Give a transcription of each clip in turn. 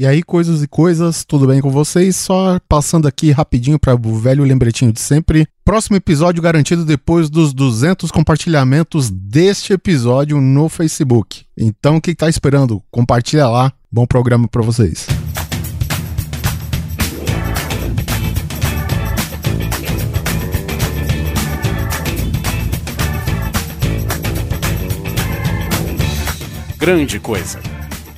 E aí, coisas e coisas, tudo bem com vocês? Só passando aqui rapidinho para o velho lembretinho de sempre. Próximo episódio garantido depois dos 200 compartilhamentos deste episódio no Facebook. Então, o que tá esperando? Compartilha lá. Bom programa para vocês. Grande Coisa.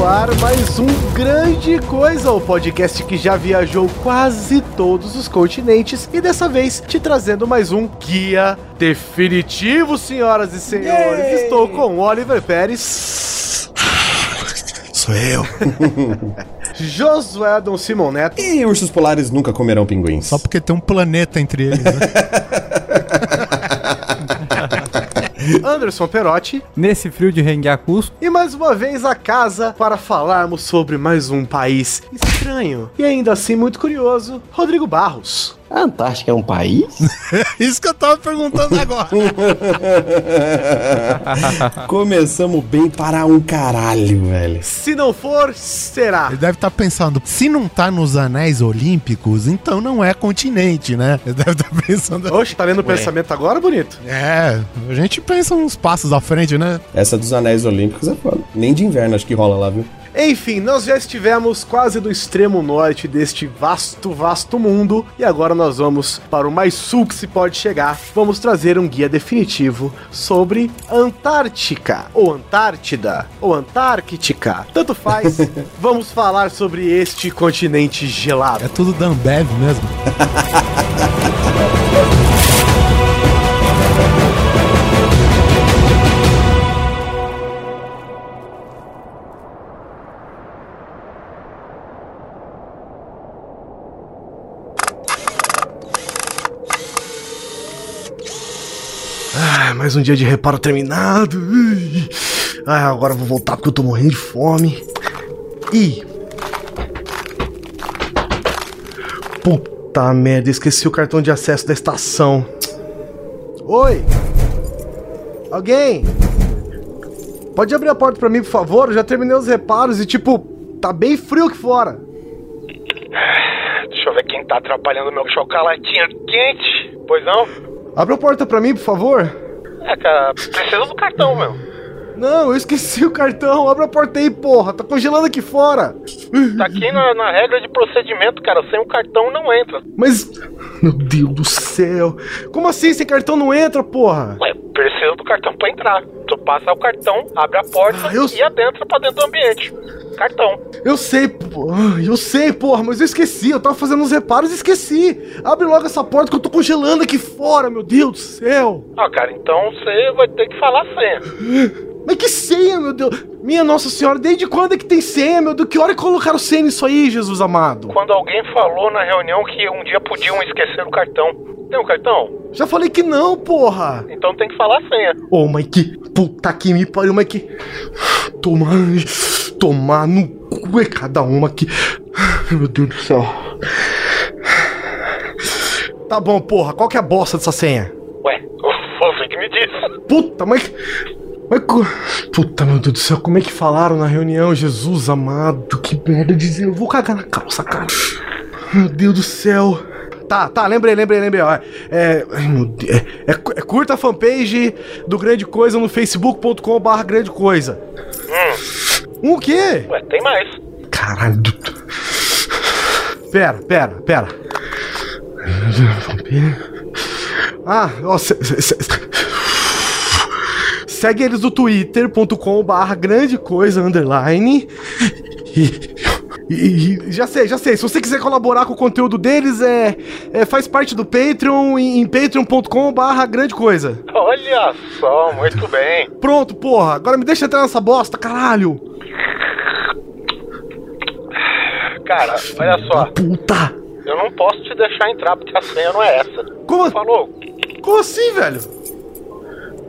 No ar mais um Grande Coisa, o podcast que já viajou quase todos os continentes e dessa vez te trazendo mais um guia definitivo, senhoras e senhores. Yay! Estou com Oliver Pérez, Sou eu. Josué Dom Simon Neto, E ursos polares nunca comerão pinguins. Só porque tem um planeta entre eles, né? Anderson Perotti Nesse frio de Rengakus, e mais uma vez a casa para falarmos sobre mais um país estranho e ainda assim muito curioso, Rodrigo Barros. A Antártica é um país? Isso que eu tava perguntando agora. Começamos bem para um caralho, velho. Se não for, será. Ele deve estar pensando, se não tá nos anéis olímpicos, então não é continente, né? Ele deve estar pensando. Oxe, tá lendo o pensamento agora, bonito? É, a gente pensa uns passos à frente, né? Essa dos anéis olímpicos é foda. Nem de inverno acho que rola lá, viu? Enfim, nós já estivemos quase do extremo norte deste vasto, vasto mundo e agora nós vamos para o mais sul que se pode chegar. Vamos trazer um guia definitivo sobre Antártica, ou Antártida, ou Antártica. Tanto faz. vamos falar sobre este continente gelado. É tudo da Ambev mesmo. mais um dia de reparo terminado. Ah, agora vou voltar porque eu tô morrendo de fome. Ih. Puta merda, esqueci o cartão de acesso da estação. Oi? Alguém? Pode abrir a porta pra mim, por favor? Eu já terminei os reparos e, tipo, tá bem frio aqui fora. Deixa eu ver quem tá atrapalhando meu chocolatinho quente. Pois não? Abre a porta pra mim, por favor. É, cara, precisa do cartão, meu. Não, eu esqueci o cartão. Abre a porta aí, porra. Tá congelando aqui fora. Tá aqui na, na regra de procedimento, cara. Sem o cartão não entra. Mas. Meu Deus do céu. Como assim sem cartão não entra, porra? Ué, precisa do cartão pra entrar. Tu passa o cartão, abre a porta Ah, eu- e adentra pra dentro do ambiente. Cartão. Eu sei, porra. Eu sei, porra, mas eu esqueci. Eu tava fazendo uns reparos e esqueci. Abre logo essa porta que eu tô congelando aqui fora, meu Deus do céu. Ah, cara, então você vai ter que falar a senha. Mas que senha, meu Deus. Minha Nossa Senhora, desde quando é que tem senha, meu Deus? Que hora que colocaram senha nisso aí, Jesus amado? Quando alguém falou na reunião que um dia podiam esquecer o cartão. Tem o cartão? Já falei que não, porra. Então tem que falar a senha. Ô, mas que puta que me pariu, mas que. Tomar. Tomar no cu é cada uma aqui. Meu Deus do céu. Tá bom, porra, qual que é a bosta dessa senha? Ué, você que me disse. Puta, mas. Mas. Puta, meu Deus do céu, como é que falaram na reunião? Jesus amado, que merda dizer. Eu vou cagar na calça, cara. Meu Deus do céu. Tá, tá, lembrei, lembrei, lembrei. ó. É, ai, meu Deus, é, é, é curta a fanpage do Grande Coisa no facebook.com barra Grande Coisa. Um o quê? Ué, tem mais. Caralho. do- Pera, pera, pera. Ah, ó, se- se- se- segue eles no twitter.com barra grande coisa underline e, E, e- já sei, já sei. Se você quiser colaborar com o conteúdo deles, é, é faz parte do Patreon em, em patreon.com barra grande coisa. Olha só, muito bem. Pronto, porra. Agora me deixa entrar nessa bosta, caralho. Cara, olha só, Puta. eu não posso te deixar entrar porque a senha não é essa. Como, Falou? como assim, velho?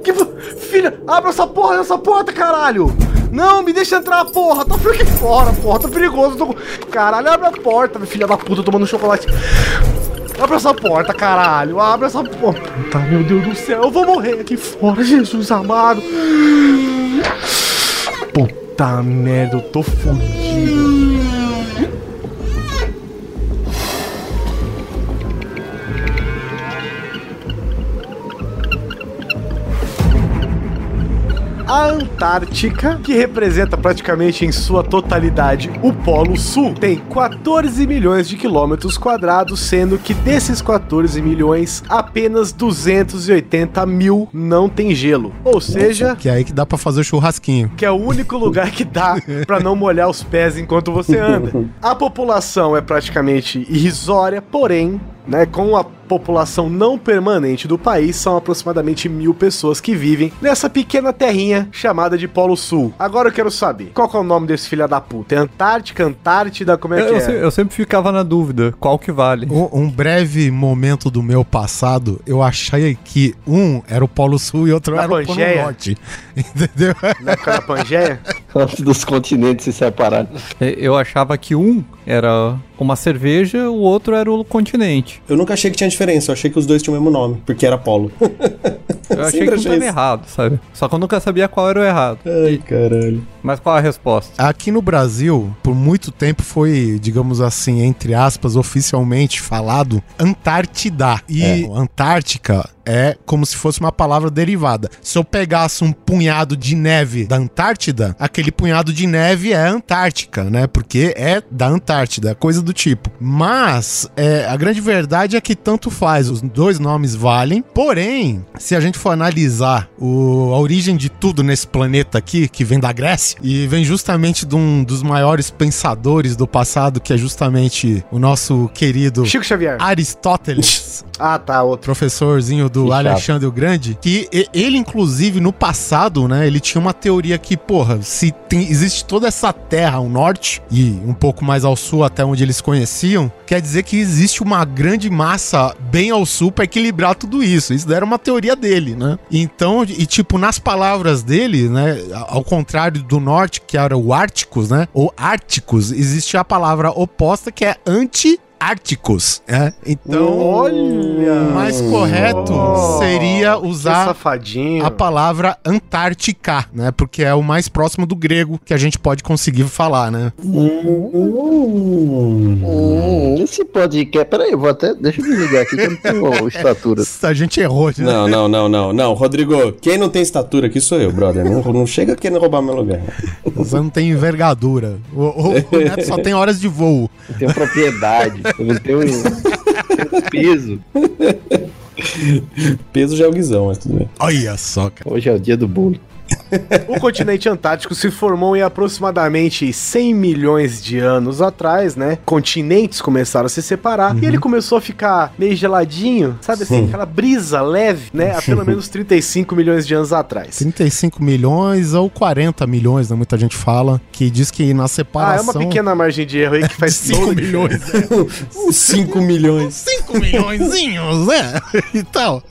Que, filha, abre essa porra dessa porta, caralho. Não, me deixa entrar, porra. Tá frio aqui fora, porra. Tá perigoso. Tô... Caralho, abre a porta, filha da puta, tomando chocolate. Abre essa porta, caralho. Abre essa porta. Meu Deus do céu. Eu vou morrer aqui fora, Jesus amado. Puta merda, eu tô fudido. A Antártica, que representa praticamente em sua totalidade o Polo Sul, tem 14 milhões de quilômetros quadrados, sendo que desses 14 milhões, apenas 280 mil não tem gelo. Ou seja, Que é aí que dá pra fazer o churrasquinho. que é o único lugar que dá pra não molhar os pés enquanto você anda. A população é praticamente irrisória, porém, né, com a população não permanente do país, são aproximadamente mil pessoas que vivem nessa pequena terrinha chamada de Polo Sul. Agora eu quero saber, qual que é o nome desse filho da puta? É Antártica, Antártida, como é Eu, que eu é? se- eu sempre ficava na dúvida, qual que vale? Um, um breve momento do meu passado, eu achei que um era o Polo Sul e outro Na era o Polo Pangeia? Norte. Entendeu? Na época da Pangeia? Antes dos continentes se separarem. Eu achava que um era uma cerveja, o outro era o continente. Eu nunca achei que tinha diferença, eu achei que os dois tinham o mesmo nome, porque era Polo. Eu achei Sempre que um achei tava isso. errado, sabe? Só que eu nunca sabia qual era o errado. Ai, caralho. Mas qual a resposta? Aqui no Brasil, por muito tempo foi, digamos assim, entre aspas, oficialmente falado Antártida. E Antártica é como se fosse uma palavra derivada. Se eu pegasse um punhado de neve da Antártida, aquele punhado de neve é Antártica, né? Porque é da Antártida, coisa do tipo. Mas é, a grande verdade é que tanto faz, os dois nomes valem. Porém, se a gente for analisar o- a origem de tudo nesse planeta aqui, que vem da Grécia, e vem justamente de um dos maiores pensadores do passado, que é justamente o nosso querido Chico Xavier. Aristóteles Ah, tá, outro. professorzinho do Que. Alexandre o Grande, que ele, inclusive, no passado, né, ele tinha uma teoria que, porra, se tem- existe toda essa terra ao norte e um pouco mais ao sul, até onde eles conheciam, quer dizer que existe uma grande massa bem ao sul pra equilibrar tudo isso. Isso era uma teoria dele, né? Então, e tipo, nas palavras dele, né, ao contrário do norte, que era o Árticos, né, ou Árticos, existe a palavra oposta que é anti Árticos, é? Então, Olha! o mais correto Oh, seria usar a palavra Antártica, né? Porque é o mais próximo do grego que a gente pode conseguir falar, né? Hum, esse podcast. Peraí, eu vou até. Deixa eu desligar aqui que eu não tenho estatura. A gente errou, né? Não, não, não, não, não. Rodrigo, quem não tem estatura aqui sou eu, brother. Não, não chega querendo roubar meu lugar. Você não tem envergadura. O, o- o Neto só tem horas de voo. Tenho propriedade. Eu tenho um peso. Peso já é o guizão, mas tudo bem. Olha só, cara. Hoje é o dia do bolo. O continente antártico se formou em aproximadamente 100 milhões de anos atrás, né? Continentes começaram a se separar e ele começou a ficar meio geladinho, sabe assim, aquela brisa leve, né? Há pelo menos 35 milhões de anos atrás. 35 milhões ou 40 milhões, né? Muita gente fala. Que diz que na Ah, separação. é uma pequena margem de erro aí que faz 5 toda a milhões. Uns 5 milhões. 5 milhõezinhos, né? E tal.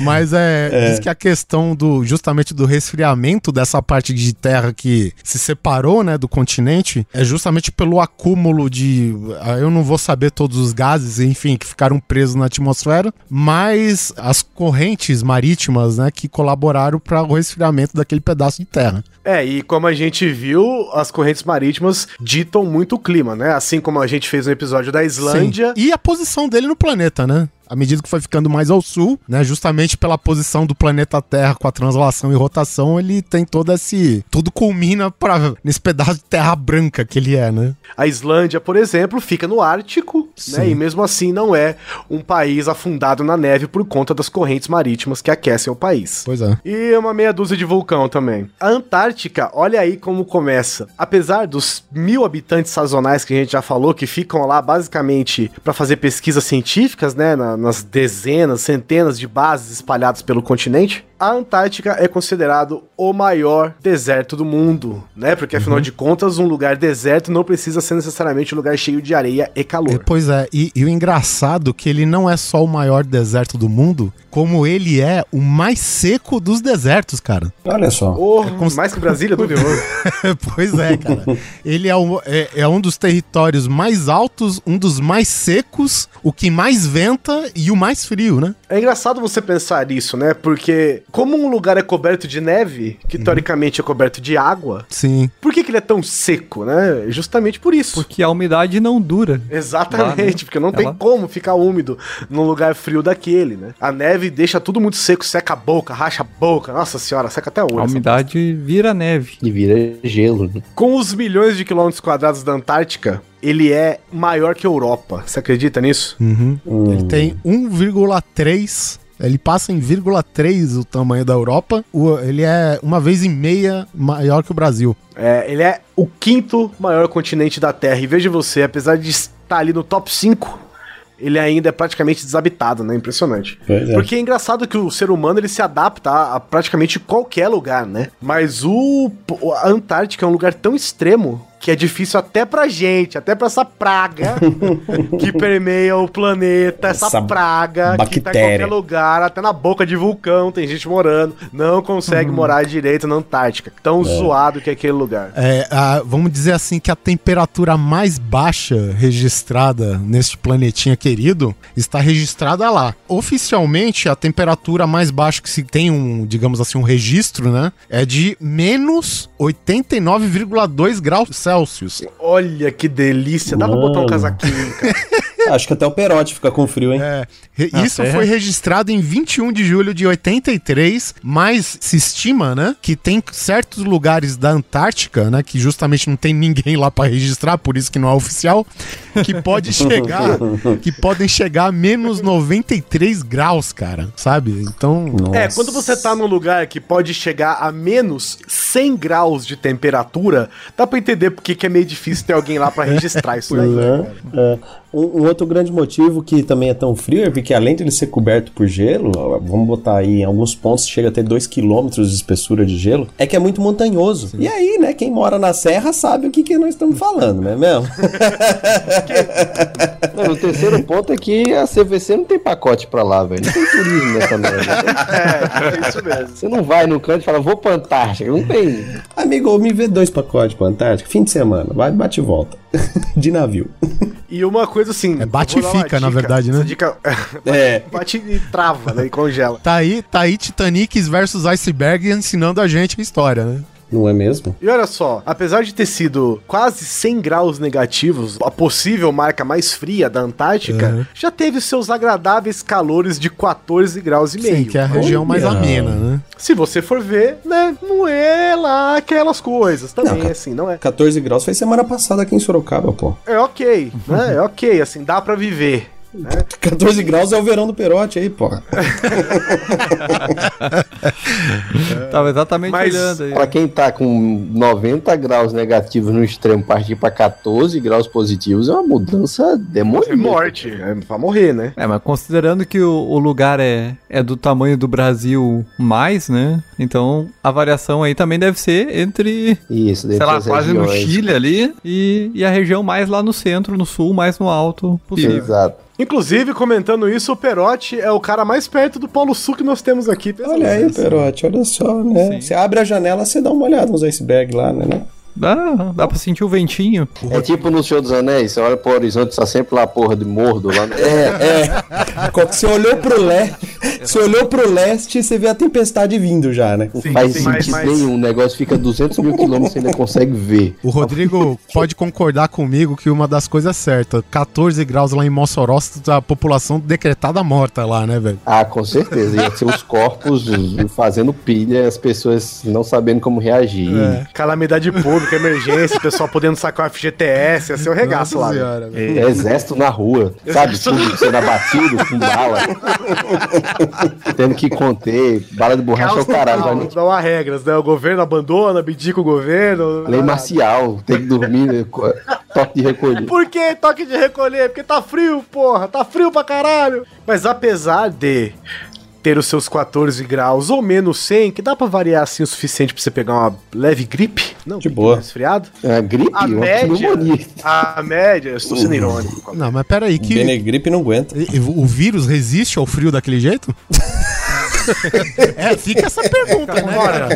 Mas é, Diz que a questão do justamente do resfriamento dessa parte de terra que se separou, né, do continente, é justamente pelo acúmulo de. ah, Eu não vou saber todos os gases, enfim, que ficaram presos na atmosfera, mas as correntes marítimas, né, que colaboraram para o resfriamento daquele pedaço de terra. É, e como a gente viu, as correntes marítimas ditam muito o clima, né? Assim como a gente fez no episódio da Islândia. Sim. E a posição dele no planeta, né? À medida que foi ficando mais ao sul, né, justamente pela posição do planeta Terra com a translação e rotação, ele tem todo esse. Tudo culmina para nesse pedaço de terra branca que ele é, né? A Islândia, por exemplo, fica no Ártico, né? Sim. E mesmo assim não é um país afundado na neve por conta das correntes marítimas que aquecem o país. Pois é. E uma meia dúzia de vulcão também. A Antártica, olha aí como começa. Apesar dos mil habitantes sazonais que a gente já falou, que ficam lá basicamente para fazer pesquisas científicas, né? na- nas dezenas, centenas de bases espalhadas pelo continente. A Antártica é considerado o maior deserto do mundo, né? Porque afinal de contas, um lugar deserto não precisa ser necessariamente um lugar cheio de areia e É, calor. pois é, e, e o engraçado é que ele não é só o maior deserto do mundo, como ele é o mais seco dos desertos, cara. Olha só. Oh, cons- mais que Brasília, duvidoso. pois é, cara. Ele é, um- é- é um dos territórios mais altos, um dos mais secos, o que mais venta e o mais frio, né? É engraçado você pensar nisso, né? Porque como um lugar é coberto de neve, que teoricamente é coberto de água, Sim. por que, que ele é tão seco, né? Justamente por isso. Porque a umidade não dura. Exatamente, Lá, né? porque não tem Ela- como ficar úmido num lugar frio daquele, né? A neve deixa tudo muito seco, seca a boca, racha a boca. Nossa senhora, seca até o olho. A umidade vira neve. E vira gelo. né? Com os milhões de quilômetros quadrados da Antártica, ele é maior que a Europa. Você acredita nisso? Uhum. Hum. Ele tem 1,3. Ele passa em 0,3 o tamanho da Europa. O- ele é uma vez e meia maior que o Brasil. É, ele é o quinto maior continente da Terra. E veja você, apesar de estar ali no top 5, ele ainda é praticamente desabitado, né? Impressionante. Pois é. Porque é engraçado que o ser humano ele se adapta a, a praticamente qualquer lugar, né? Mas o a Antártica é um lugar tão extremo que é difícil até pra gente, até pra essa praga que permeia o planeta, essa, Essa praga que tá em bactéria. qualquer lugar, até na boca de vulcão tem gente morando, não consegue morar direito na Antártica. Tão zoado que é aquele lugar. É, a- vamos dizer assim que a temperatura mais baixa registrada neste planetinha querido está registrada lá. Oficialmente, a temperatura mais baixa que se tem um, digamos assim, um registro, né, é de menos 89,2 graus Celsius. Olha que delícia, dá pra botar um casaquinho, cara. Acho que até o Perote fica com frio, hein? É, Ah, isso é? foi registrado em 21 de julho de 83, mas se estima, né, que tem certos lugares da Antártica, né, que justamente não tem ninguém lá para registrar, por isso que não é oficial, que pode chegar, que podem chegar a menos 93 graus, cara, sabe? Então, É, quando você tá num lugar que pode chegar a menos 100 graus de temperatura, dá pra entender porque que é meio difícil ter alguém lá pra registrar isso daí. né, Né? cara? É. Um, um outro grande motivo que também é tão frio é porque além de ele ser coberto por gelo, vamos botar aí em alguns pontos chega a ter 2 km de espessura de gelo, é que é muito montanhoso. E aí, né, quem mora na serra sabe o que, que nós estamos falando, não é mesmo? Não, o terceiro ponto é que a CVC não tem pacote pra lá, velho. Não tem turismo nessa merda. É, é isso mesmo. Você não vai no canto e fala, vou pra Antártica. Não tem. Amigo, me vê dois pacotes pra Antártica, fim de semana, vai, bate e volta. de navio. E uma coisa assim. É bate e fica, na verdade, né? Essa dica. É. bate e trava, né? E congela. tá aí, tá aí Titanic versus Iceberg ensinando a gente a história, né? Não é mesmo? E olha só, apesar de ter sido quase 100 graus negativos, a possível marca mais fria da Antártica, Uhum. já teve seus agradáveis calores de 14 graus e meio. Sim, que é a região mais Olha. amena, né? Se você for ver, né, não é lá aquelas coisas também, Não, assim, não é. 14 graus foi semana passada aqui em Sorocaba, pô. É ok, né? É ok, assim, dá pra viver. 14 graus é o verão do Perote aí, pô. Tava exatamente Mas- olhando aí. Pra quem tá com 90 graus negativos no extremo, partir pra 14 graus positivos é uma mudança É demoníaca. morte, é pra morrer, né? É, mas considerando que o, o lugar é, é do tamanho do Brasil mais, né? Então a variação aí também deve ser entre, Isso, sei lá, quase no regiões. Chile ali e, e a região mais lá no centro, no sul, mais no alto possível. Exato. Inclusive, comentando isso, o Perotti é o cara mais perto do Polo Sul que nós temos aqui. Olha aí. Perote, olha só, né? Sim. Você abre a janela, você dá uma olhada nos icebergs lá, né? Dá, dá pra sentir o ventinho. É tipo no Senhor dos Anéis, você olha pro horizonte, tá sempre lá a porra de mordo lá. No... É, é. Quando você olhou pro leste, Você olhou pro leste e você vê a tempestade vindo já, né? Não faz sim, sentido mas- mas- nenhum. O negócio fica 200 mil quilômetros e ainda consegue ver. O Rodrigo pode concordar comigo que uma das coisas certas, 14 graus lá em Mossoró, a população decretada morta lá, né, velho? Ah, com certeza. Ia ser os corpos fazendo pilha, as pessoas não sabendo como reagir. É. Calamidade pública, emergência, o pessoal podendo sacar o FGTS, ia ser o regaço Nossa lá. senhora, velho. É exército na rua, sabe? Tudo sendo abatido com bala. Tendo que conter. Bala de borracha é o caralho. nem- Não há regras, né? O governo abandona, abdica o governo. Lei marcial, tem que dormir, né? Toque de recolher. Por que toque de recolher? Porque tá frio, porra. Tá frio pra caralho. Mas apesar de ter os seus 14 graus ou menos 100, que dá pra variar assim o suficiente pra você pegar uma leve gripe. Não, De boa. Resfriado. A gripe, A uma média. pneumonia. A média, eu estou sendo irônico. Não, mas peraí, que Benegripe não aguenta. o vírus resiste ao frio daquele jeito? é, fica essa pergunta, né, cara?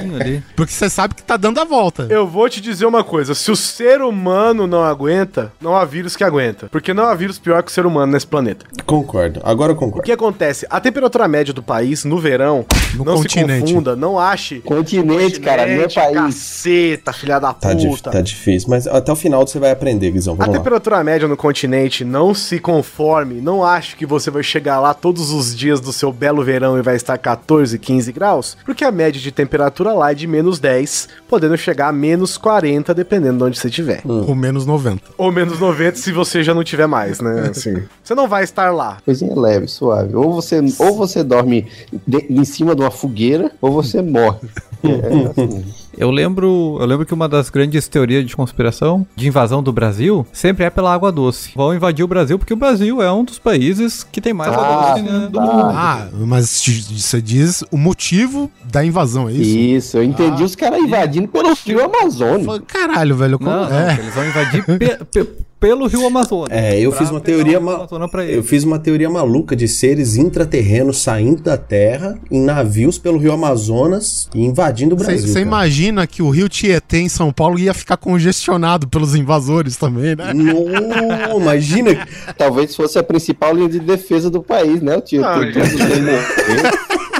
Porque você sabe que tá dando a volta. Eu vou te dizer uma coisa: se o ser humano não aguenta, não há vírus que aguenta. Porque não há vírus pior que o ser humano nesse planeta. Concordo. Agora eu O concordo. que acontece? A temperatura média do país no verão, No não continente. se confunda, não ache. Continente, cara, não é país. Caceta, filha da Tá, puta. tá difícil, mas até o final você vai aprender, Guizão. A Vamos lá. temperatura média no continente não se conforme, não ache que você vai chegar lá todos os dias do seu belo verão e vai estar 14, 15 graus, porque a média de temperatura lá é de menos 10, podendo chegar a menos 40, dependendo de onde você estiver. Com menos 90. Ou menos 90 se você já não tiver mais, né? Assim, você não vai estar lá. Coisinha leve, suave. Ou você, ou você dorme de- em cima de uma fogueira, ou você morre. É, assim. Eu lembro, eu lembro que uma das grandes teorias de conspiração de invasão do Brasil sempre é pela água doce. Vão invadir o Brasil porque o Brasil é um dos países que tem mais água Ah, doce né, do tá. mundo. Ah, mas te- você diz o motivo da invasão, é isso? Isso, eu entendi os caras invadindo pelo rio Amazônia. Falei, Caralho, velho. Como... Não, não, é. eles vão invadir pe- pe- pelo Rio Amazonas. É, eu fiz uma teoria ma... Eu fiz uma teoria maluca de seres intraterrenos saindo da Terra em navios pelo Rio Amazonas e invadindo o Brasil. Você imagina que o rio Tietê em São Paulo ia ficar congestionado pelos invasores também, né? Não, imagina. Talvez fosse a principal linha de defesa do país, né? O tio Ah,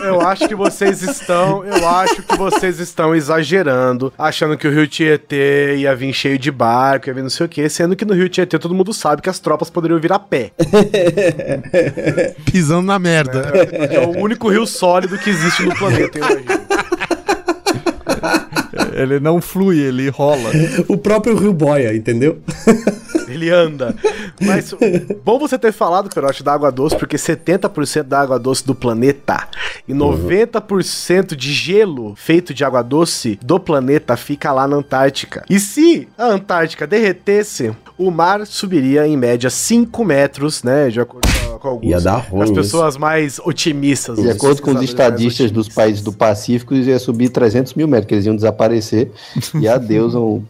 Eu acho que vocês estão, eu acho que vocês estão exagerando, achando que o Rio Tietê ia vir cheio de barco, ia vir não sei o quê, sendo que no Rio Tietê todo mundo sabe que as tropas poderiam vir a pé. Pisando na merda. Porque é o único rio sólido que existe no planeta, eu imagino. Ele não flui, ele rola. O próprio Rio Boia, entendeu? Ele anda. Mas bom você ter falado, Perote, da água doce, porque 70% da água doce do planeta e 90% de gelo feito de água doce do planeta fica lá na Antártica. E se a Antártica derretesse, o mar subiria em média 5 metros, né? De acordo com, alguns. Ia dar ruim As isso. pessoas mais otimistas. De acordo com os estadistas dos países do Pacífico, ia subir 300 mil metros, que eles iam desaparecer. E adeus a, um-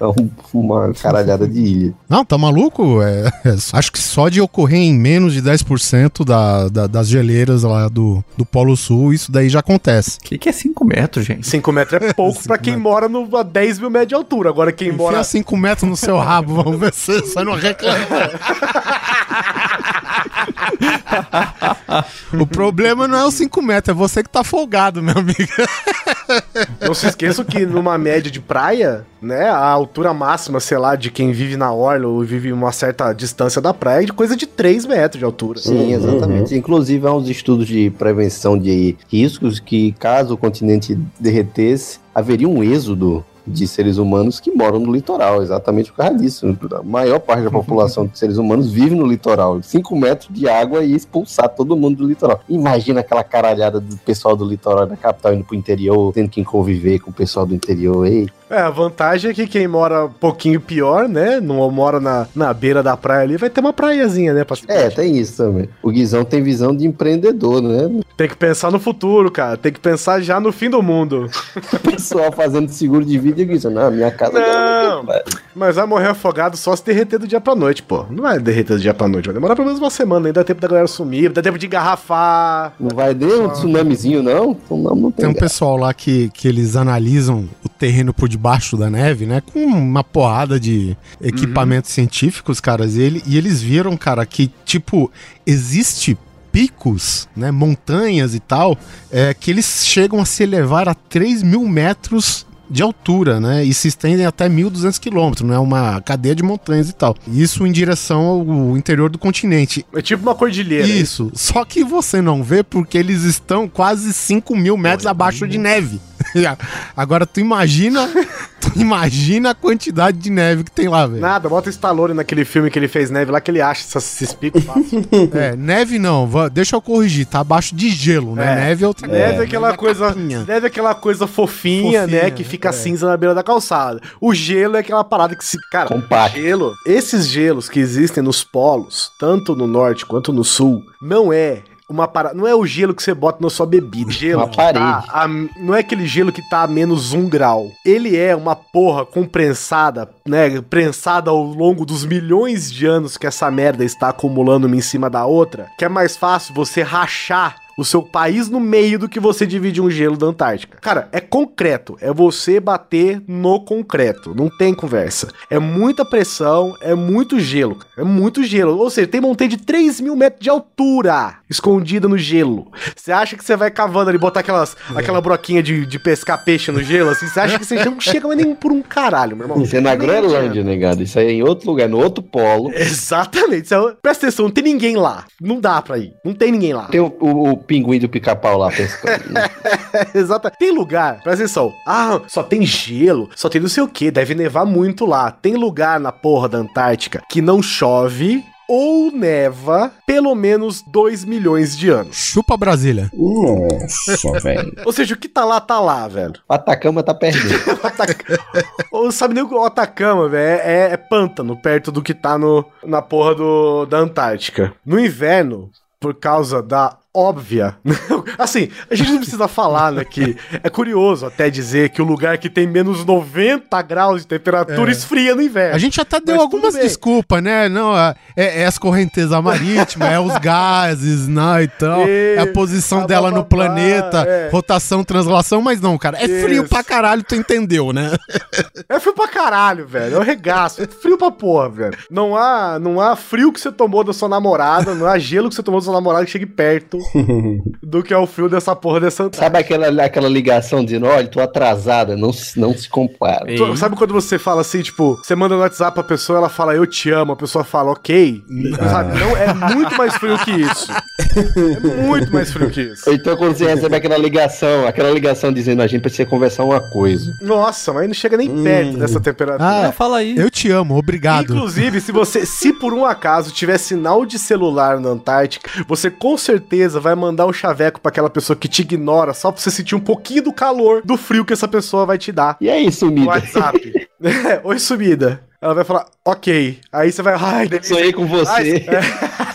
a um- uma caralhada de ilha. Não, tá maluco? É, é, acho que só de ocorrer em menos de 10% da, da- das geleiras lá do, do Polo Sul, isso daí já acontece. O que, que é 5 metros, gente? 5 metros é pouco pra quem mora no, a 10 mil metros de altura. Agora quem Enfia mora 5 metros no seu rabo, vamos ver se você não reclama. o problema não é os 5 metros, é você que tá folgado, meu amigo. Não se esqueçam que numa média de praia, né, a altura máxima, sei lá, de quem vive na orla ou vive em uma certa distância da praia é de coisa de 3 metros de altura. Sim, exatamente. Inclusive, há uns estudos de prevenção de riscos que, caso o continente derretesse, haveria um êxodo de seres humanos que moram no litoral, exatamente por causa disso. A maior parte da população de seres humanos vive no litoral. 5 metros de água e expulsar todo mundo do litoral. Imagina aquela caralhada do pessoal do litoral da capital indo pro interior, tendo que conviver com o pessoal do interior. Ei, É, a vantagem é que quem mora um pouquinho pior, né, não mora na, na beira da praia ali, vai ter uma praiazinha, né, pra É, tem isso também. O Guizão tem visão de empreendedor, né? Tem que pensar no futuro, cara. Tem que pensar já no fim do mundo. O pessoal fazendo seguro de vida e o Guizão, não, minha casa Não, mas vai morrer afogado só se derreter do dia pra noite, pô. Não vai derreter do dia pra noite, vai demorar pelo menos uma semana, ainda dá tempo da galera sumir, dá tempo de engarrafar. Não vai ter um tsunamizinho, não? Então não, não tem. Tem um graça. pessoal lá que, que eles analisam o terreno por debaixo da neve, né? Com uma porrada de equipamentos científicos, caras. E, ele, e eles viram, cara, que, tipo, existe picos, né, montanhas e tal, é, que eles chegam a se elevar a 3 mil metros de altura, né? E se estendem até 1.200 quilômetros, né? Uma cadeia de montanhas e tal. Isso em direção ao interior do continente. É tipo uma cordilheira. Isso. Só que você não vê porque eles estão quase 5 mil metros abaixo de neve. Agora tu imagina, imagina a quantidade de neve que tem lá, velho. Nada, bota o Stallone naquele filme que ele fez neve lá que ele acha essas- esses picos fácil. É, neve não, deixa eu corrigir, tá abaixo de gelo, né? É. Neve é outra Neve é aquela Neve coisa. capinha. Neve é aquela coisa fofinha, Fofinha, né? Que fica é. cinza na beira da calçada. O gelo é aquela parada que se. Cara, Compacto. gelo. Esses gelos que existem nos polos, tanto no norte quanto no sul, não é. Uma parada, não é o gelo que você bota na sua bebida. Gelo Uma que parede. tá a- não é aquele gelo que tá a menos um grau. Ele é uma porra comprensada, né? Prensada ao longo dos milhões de anos que essa merda está acumulando uma em cima da outra. Que é mais fácil você rachar o seu país no meio do que você divide um gelo da Antártica. Cara, é concreto. É você bater no concreto. Não tem conversa. É muita pressão, é muito gelo. cara. É muito gelo. Ou seja, tem montanha de 3 mil metros de altura escondida no gelo. Você acha que você vai cavando ali, botar aquelas, aquela broquinha de, de pescar peixe no gelo, assim? Você acha que você não chega mais nem por um caralho, meu irmão. Isso é na Groenlândia, negado. Isso aí é em outro lugar, no outro polo. Exatamente. É- Presta atenção, não tem ninguém lá. Não dá pra ir. Não tem ninguém lá. Tem o, o- o pinguim do pica-pau lá pescando. Exato. Tem lugar, presta atenção. Ah, só tem gelo, só tem não sei o que, deve nevar muito lá. Tem lugar na porra da Antártica que não chove ou neva pelo menos 2 milhões de anos. Chupa Brasília. Nossa, velho. Ou seja, o que tá lá, tá lá, velho. o Atacama tá perdendo. O Atac- Ou sabe nem o que o Atacama, velho, é, é pântano perto do que tá no, na porra do, da Antártica. No inverno, por causa da óbvia. assim, a gente não precisa falar, né? Que é curioso até dizer que o lugar que tem menos 90 graus de temperatura É. esfria no inverno. A gente até deu Mas algumas desculpas, né? Não, é, é as correntezas marítimas, é os gases, né, e tal. É a E- posição blá, dela no planeta, é. rotação, translação, mas não, cara. É frio Isso. pra caralho, tu entendeu, né? É frio pra caralho, velho. É um regaço. É frio pra porra, velho. Não há, não há frio que você tomou da sua namorada, não há gelo que você tomou da sua namorada que chegue perto do que é o frio dessa porra dessa Antártica. Sabe aquela, aquela ligação dizendo, olha, tô atrasada, não, se- não se compara. Tu- Sabe quando você fala assim, tipo, você manda no WhatsApp pra pessoa, ela fala eu te amo, a pessoa fala ok? Sabe? Não, é muito mais frio que isso. É muito mais frio que isso. Então quando você recebe aquela ligação, aquela ligação dizendo a gente precisa conversar uma coisa. Nossa, mas não chega nem perto dessa temperatura. Ah, Ah, fala aí. Eu te amo, obrigado. Inclusive, se você, se por um acaso tiver sinal de celular na Antártica, você com certeza vai mandar um chaveco pra aquela pessoa que te ignora só pra você sentir um pouquinho do calor do frio que essa pessoa vai te dar E aí, no sumida? WhatsApp. É, Oi, sumida. Ela vai falar, ok. Aí você vai, ai, delícia. Sonhei com você. Ai, é.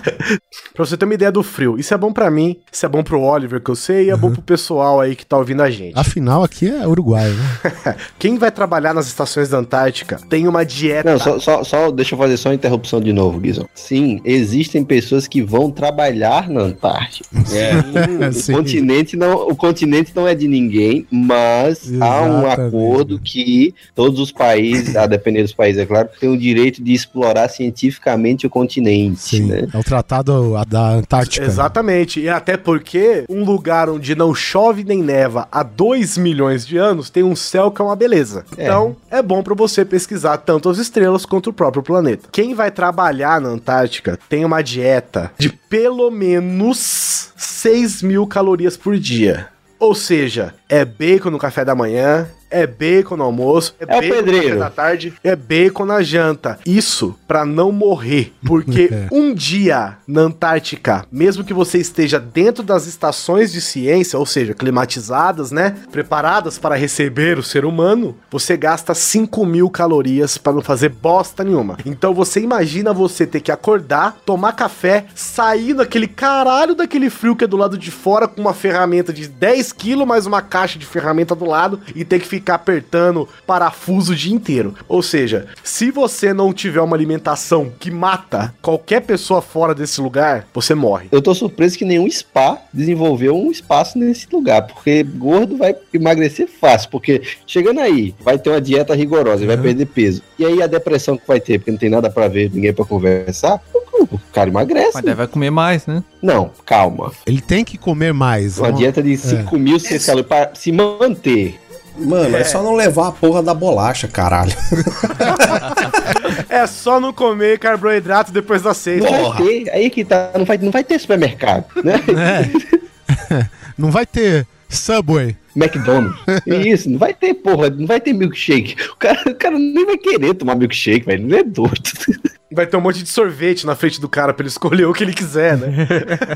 Pra você ter uma ideia do frio. Isso é bom pra mim, isso é bom pro Oliver, que eu sei, e é bom pro pessoal aí que tá ouvindo a gente. Afinal, aqui é Uruguai, né? Quem vai trabalhar nas estações da Antártica tem uma dieta. Não, só, só, só deixa eu fazer só uma interrupção de novo, Guizão. Sim, existem pessoas que vão trabalhar na Antártica. É, O continente, não, o continente não é de ninguém, mas há um Exatamente. acordo que todos os países, a depender dos países, é claro, têm o direito de explorar cientificamente o continente, Sim. né? É o tratado a- da Antártica. Exatamente. E até porque um lugar onde não chove nem neva há 2 milhões de anos tem um céu que é uma beleza. É. Então, é bom pra você pesquisar tanto as estrelas quanto o próprio planeta. Quem vai trabalhar na Antártica tem uma dieta de pelo menos 6 mil calorias por dia. Ou seja, é bacon no café da manhã, é bacon no almoço, é, É bacon da tarde, é bacon na janta. Isso pra não morrer, porque É. um dia na Antártica, mesmo que você esteja dentro das estações de ciência, ou seja, climatizadas, né, preparadas para receber o ser humano, você gasta 5 mil calorias para não fazer bosta nenhuma. Então você imagina você ter que acordar, tomar café, sair daquele caralho daquele frio que é do lado de fora com uma ferramenta de 10 quilos mais uma caixa de ferramenta do lado e ter que ficar apertando parafuso o dia inteiro. Ou seja, se você não tiver uma alimentação que mata qualquer pessoa fora desse lugar, você morre. Eu tô surpreso que nenhum spa desenvolveu um espaço nesse lugar, porque gordo vai emagrecer fácil, porque chegando aí, vai ter uma dieta rigorosa, e vai perder peso. E aí a depressão que vai ter, porque não tem nada pra ver, ninguém pra conversar, o o cara emagrece. Mas deve comer mais, né? Não, calma. Ele tem que comer mais. Uma Não- dieta de 5 mil calorias pra se manter. Mano, é. só não levar a porra da bolacha, caralho. É só não comer carboidrato depois das seis. Não vai ter, aí que tá, não vai, não vai ter supermercado, né? É. não vai ter Subway. McDonald's. Isso, não vai ter, porra, não vai ter milkshake. O cara, o cara nem vai querer tomar milkshake, velho. Ele é doido. Vai ter um monte de sorvete na frente do cara pra ele escolher o que ele quiser, né?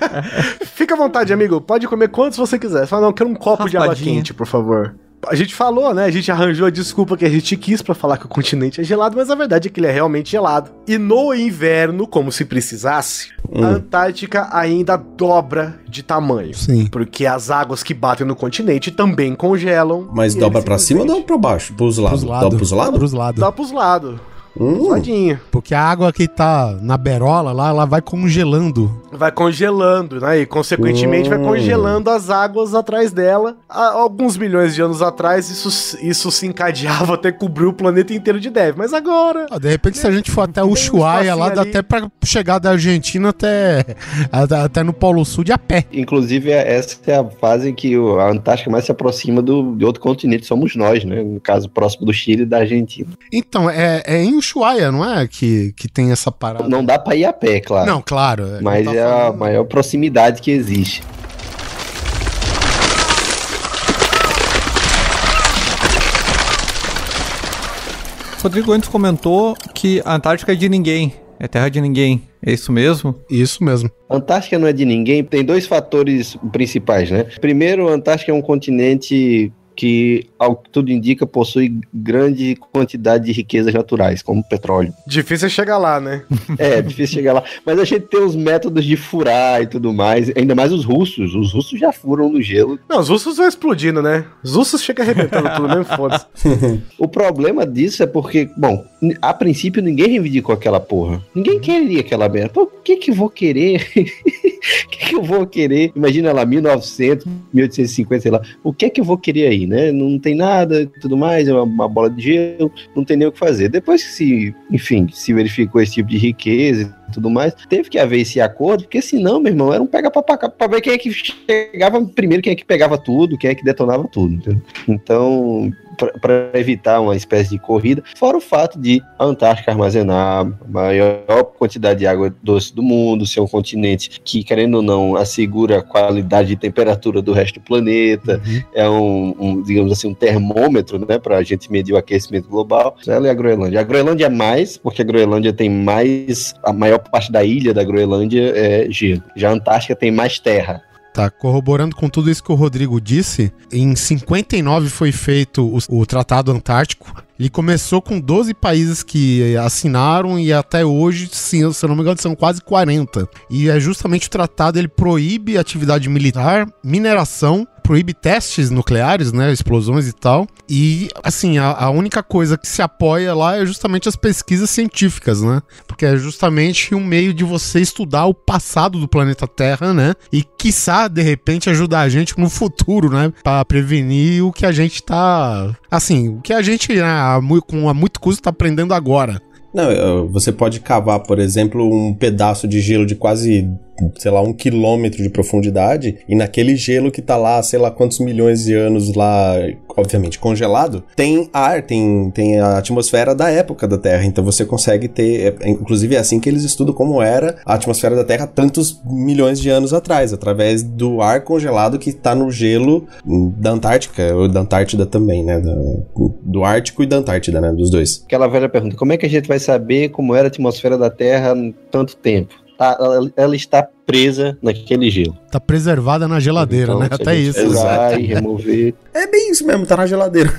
Fica à vontade, amigo. Pode comer quantos você quiser. Fala, não, eu quero um copo de água Raspadinha. quente, por favor. A gente falou, né? A gente arranjou a desculpa que a gente quis pra falar que o continente é gelado, mas a verdade é que ele é realmente gelado. E no inverno, como se precisasse, a Antártica ainda dobra de tamanho. Sim. Porque as águas que batem no continente também congelam. Mas dobra pra cima ou dobra pra baixo? Pros lados? Pros Dobra lados. pros lados? Pros lados. Dá pros lados. Hum. Porque a água que tá na berola lá, ela vai congelando. Vai congelando, né? E consequentemente vai Hum. congelando as águas atrás dela. Há alguns milhões de anos atrás, isso, isso se encadeava até cobrir o planeta inteiro de neve. Mas agora. Ah, De repente, se a gente for até Tem um Ushuaia lá, dá ali. até pra chegar da Argentina até, até, até no Polo Sul de a pé. Inclusive, essa é a fase em que o- a Antártica mais se aproxima do, de outro continente, somos nós, né? No caso, próximo do Chile e da Argentina. Então, é, é em Ushuaia, não é? Que, que tem essa parada. Não dá pra ir a pé, claro. Não, claro. Mas não tá é a falando- maior proximidade que existe. Rodrigo antes comentou que a Antártica é de ninguém. É terra de ninguém. É isso mesmo? Isso mesmo. A Antártica não é de ninguém, tem dois fatores principais, né? Primeiro, a Antártica é um continente que, ao que tudo indica, possui grande quantidade de riquezas naturais, como petróleo. Difícil é chegar lá, né? É, difícil chegar lá. Mas a gente tem os métodos de furar e tudo mais, ainda mais os russos. Os russos já furam no gelo. Não, os russos vão explodindo, né? Os russos chegam arrebentando tudo mesmo, foda-se. O problema disso é porque, bom, a princípio ninguém reivindicou aquela porra. Ninguém queria aquela merda. Pô, o que que eu vou querer? O que que eu vou querer? Imagina lá, 1900, 1850, sei lá. O que que eu vou querer aí, né? Não tem nada tudo mais, é uma, uma bola de gelo, não tem nem o que fazer. Depois que se, enfim, se verificou esse tipo de riqueza e tudo mais, teve que haver esse acordo, porque senão, meu irmão, era um pega pra ver quem é que chegava primeiro, quem é que pegava tudo, quem é que detonava tudo, entendeu? Então, para evitar uma espécie de corrida, fora o fato de a Antártica armazenar a maior quantidade de água doce do mundo, ser um continente que, querendo ou não, assegura a qualidade de temperatura do resto do planeta, é um, um, digamos assim, um termômetro, né, para a gente medir o aquecimento global. Ela é a Groenlândia. A Groenlândia é mais, porque a Groenlândia tem mais, a maior parte da ilha da Groenlândia é gelo. Já a Antártica tem mais terra. Tá, corroborando com tudo isso que o Rodrigo disse, em 59 foi feito o, o Tratado Antártico. Ele começou com 12 países que assinaram e até hoje, sim, se eu não me engano, são quase 40. E é justamente o tratado, ele proíbe atividade militar, mineração, proíbe testes nucleares, né, explosões e tal. E, assim, a, a única coisa que se apoia lá é justamente as pesquisas científicas, né? Porque é justamente um meio de você estudar o passado do planeta Terra, né? E, quiçá, de repente, ajudar a gente no futuro, né? Pra prevenir o que a gente tá... Assim, o que a gente, né, a com a muito custo, tá aprendendo agora. Não, você pode cavar, por exemplo, um pedaço de gelo de quase, sei lá, um quilômetro de profundidade, e naquele gelo que tá lá, sei lá quantos milhões de anos lá, obviamente congelado, tem ar, tem, tem a atmosfera da época da Terra. Então você consegue ter. é, inclusive é assim que eles estudam como era a atmosfera da Terra tantos milhões de anos atrás, através do ar congelado que tá no gelo hum, da Antártica, ou da Antártida também, né? da- do Ártico e da Antártida, né? Dos dois. Aquela velha pergunta: como é que a gente vai saber como era a atmosfera da Terra tanto tempo? Tá, ela, ela está presa naquele gelo. Tá preservada na geladeira, Então, né? Até isso. Pegar e remover. É bem isso mesmo, tá na geladeira.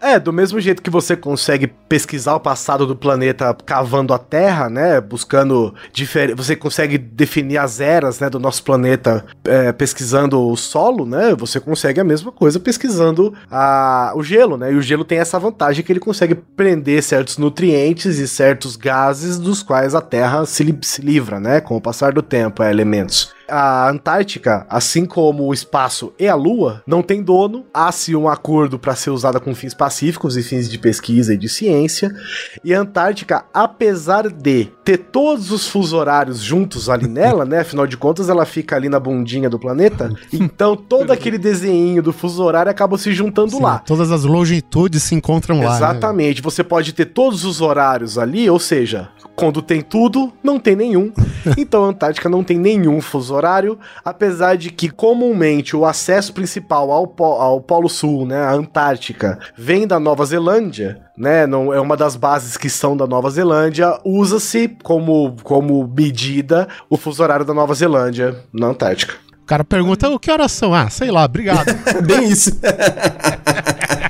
É, do mesmo jeito que você consegue pesquisar o passado do planeta cavando a Terra, né? Buscando difer... Você consegue definir as eras né, do nosso planeta é, pesquisando o solo, né? Você consegue a mesma coisa pesquisando a... o gelo, né? E o gelo tem essa vantagem que ele consegue prender certos nutrientes e certos gases dos quais a Terra se, li- se livra, né? Com o passar do tempo, é, elementos. A Antártica, assim como o espaço e a Lua, não tem dono. Há-se um acordo para ser usada com fins pacíficos e fins de pesquisa e de ciência. E a Antártica, apesar de ter todos os fusos horários juntos ali nela, né? Afinal de contas, ela fica ali na bundinha do planeta. Então, todo aquele desenho do fuso horário acaba se juntando Sim, lá. Todas as longitudes se encontram lá. né? Exatamente. Você pode ter todos os horários ali, ou seja, quando tem tudo, não tem nenhum. Então a Antártica não tem nenhum fuso horário, apesar de que comumente o acesso principal ao, po- ao Polo Sul, né, a Antártica, vem da Nova Zelândia, né, não é uma das bases que são da Nova Zelândia, usa-se como como medida o fuso horário da Nova Zelândia na Antártica. O cara pergunta, "Ô, que horas são? Ah, sei lá, obrigado. Bem isso.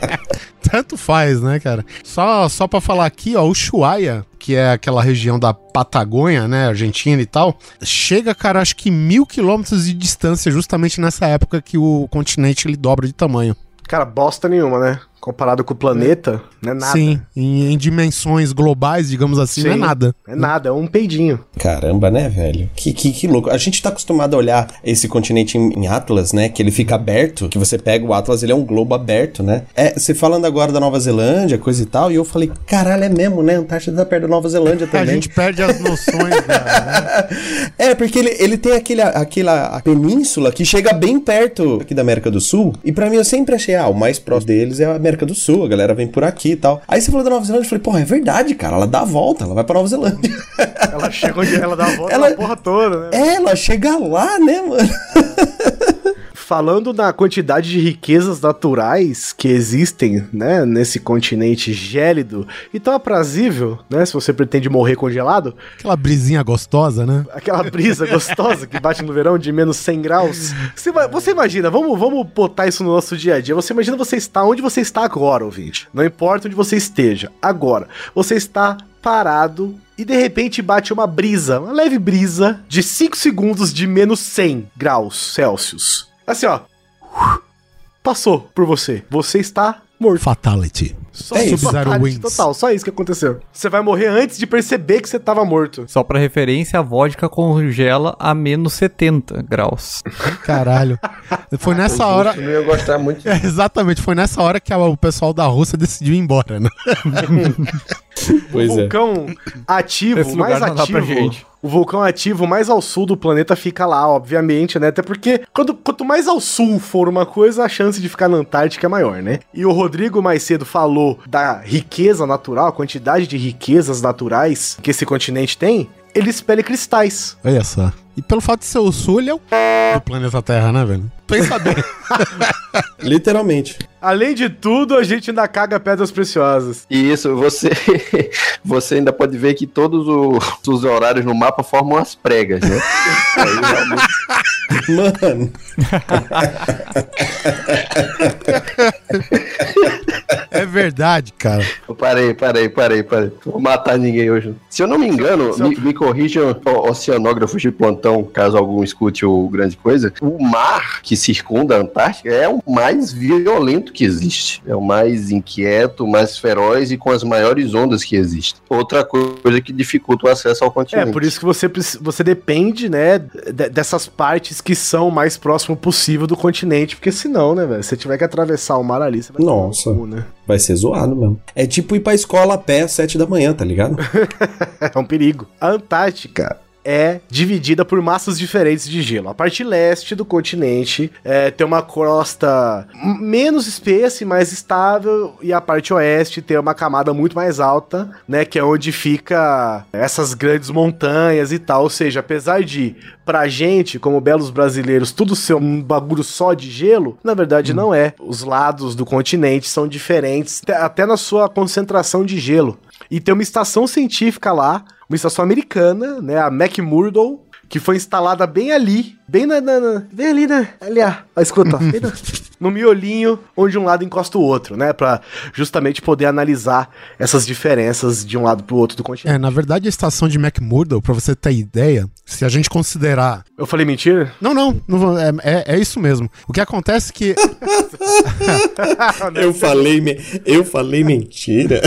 Tanto faz, né, cara? Só, só pra falar aqui, ó, o Ushuaia, que é aquela região da Patagônia, né, Argentina e tal, chega, cara, acho que mil quilômetros de distância, justamente nessa época que o continente ele dobra de tamanho. Cara, bosta nenhuma, né? Comparado com o planeta, não é nada. Sim, em, em dimensões globais, digamos assim, não é Sim. nada. É nada, é um peidinho. Caramba, né, velho? Que, que, que louco. A gente tá acostumado a olhar esse continente em, em Atlas, né? Que ele fica aberto, que você pega o Atlas, ele é um globo aberto, né? É, você falando agora da Nova Zelândia, coisa e tal, e eu falei, caralho, é mesmo, né? A Antártida tá perto da Nova Zelândia A também. gente perde as noções da, né? É, porque ele, ele tem aquele, aquela península que chega bem perto aqui da América do Sul. E pra mim eu sempre achei, ah, o mais próximo deles é a América do Sul, a galera vem por aqui e tal. Aí você falou da Nova Zelândia, eu falei, porra, é verdade, cara, ela dá a volta, ela vai pra Nova Zelândia. Ela chega onde ela dá a volta Ela- na porra toda, né? É, ela chega lá, né, mano? Falando na quantidade de riquezas naturais que existem, né, nesse continente gélido e tão aprazível, né, se você pretende morrer congelado, Aquela brisinha gostosa, né? aquela brisa gostosa que bate no verão de menos 100 graus. Você, você imagina, vamos, vamos botar isso no nosso dia a dia. Você imagina você está onde você está agora, ouvinte. Não importa onde você esteja, agora. Você está parado e de repente bate uma brisa, uma leve brisa de 5 segundos de menos 100 graus Celsius. Assim, ó. Passou por você. Você está morto. Fatality. Só É isso. Fatality wins. Total, só isso que aconteceu. Você vai morrer antes de perceber que você tava morto. Só pra referência, a vodka congela a menos 70 graus. Caralho. Foi nessa hora. Eu não ia gostar muito. É, exatamente, foi nessa hora que a- o pessoal da Rússia decidiu ir embora, né? Pois o vulcão ativo, Esse lugar mais não dá pra ativo. O vulcão ativo mais ao sul do planeta fica lá, obviamente, né? Até porque quando, quanto mais ao sul for uma coisa, a chance de ficar na Antártica é maior, né? E o Rodrigo mais cedo falou da riqueza natural, a quantidade de riquezas naturais que esse continente tem. Ele espelha cristais. Olha só. E pelo fato de ser o sul, ele é o do planeta Terra, né, velho? Pensa bem. Literalmente. Além de tudo, a gente ainda caga pedras preciosas. E isso, você, você ainda pode ver que todos o- os horários no mapa formam as pregas, né? Aí, realmente, Mano, É verdade, cara. parei, parei, parei, parei. Não Vou matar ninguém hoje. Se eu não me engano, me, me corrijam oceanógrafos de plantão, caso algum escute o grande coisa. O mar que circunda a Antártica é o mais violento que existe. É o mais inquieto, o mais feroz e com as maiores ondas que existem. Outra coisa que dificulta o acesso ao É, continente. por isso que você, você depende, né, de- dessas partes que são o mais próximo possível do continente, porque senão, né, velho, se você tiver que atravessar o mar ali, você vai Nossa. cu, né? vai ser zoado mesmo. É tipo ir pra escola a pé às sete da manhã, tá ligado? É um perigo. A Antártica é dividida por massas diferentes de gelo. A parte leste do continente é, tem uma crosta menos espessa e mais estável, e a parte oeste tem uma camada muito mais alta, né? Que é onde fica essas grandes montanhas e tal. Ou seja, apesar de, pra gente, como belos brasileiros, tudo ser um bagulho só de gelo, na verdade não é. Os lados do continente são diferentes, até na sua concentração de gelo. E tem uma estação científica lá, uma estação americana, né, a McMurdo, que foi instalada bem ali, bem na, na- na- bem ali, né, ali, ó, ó, escuta, bem no, no miolinho, onde um lado encosta o outro, né, Pra justamente poder analisar essas diferenças de um lado pro outro do continente. É, na verdade, a estação de McMurdo, pra você ter ideia, se a gente considerar. Eu falei mentira? Não, não, não é, é, é isso mesmo. O que acontece é que. Eu falei, me- eu falei mentira.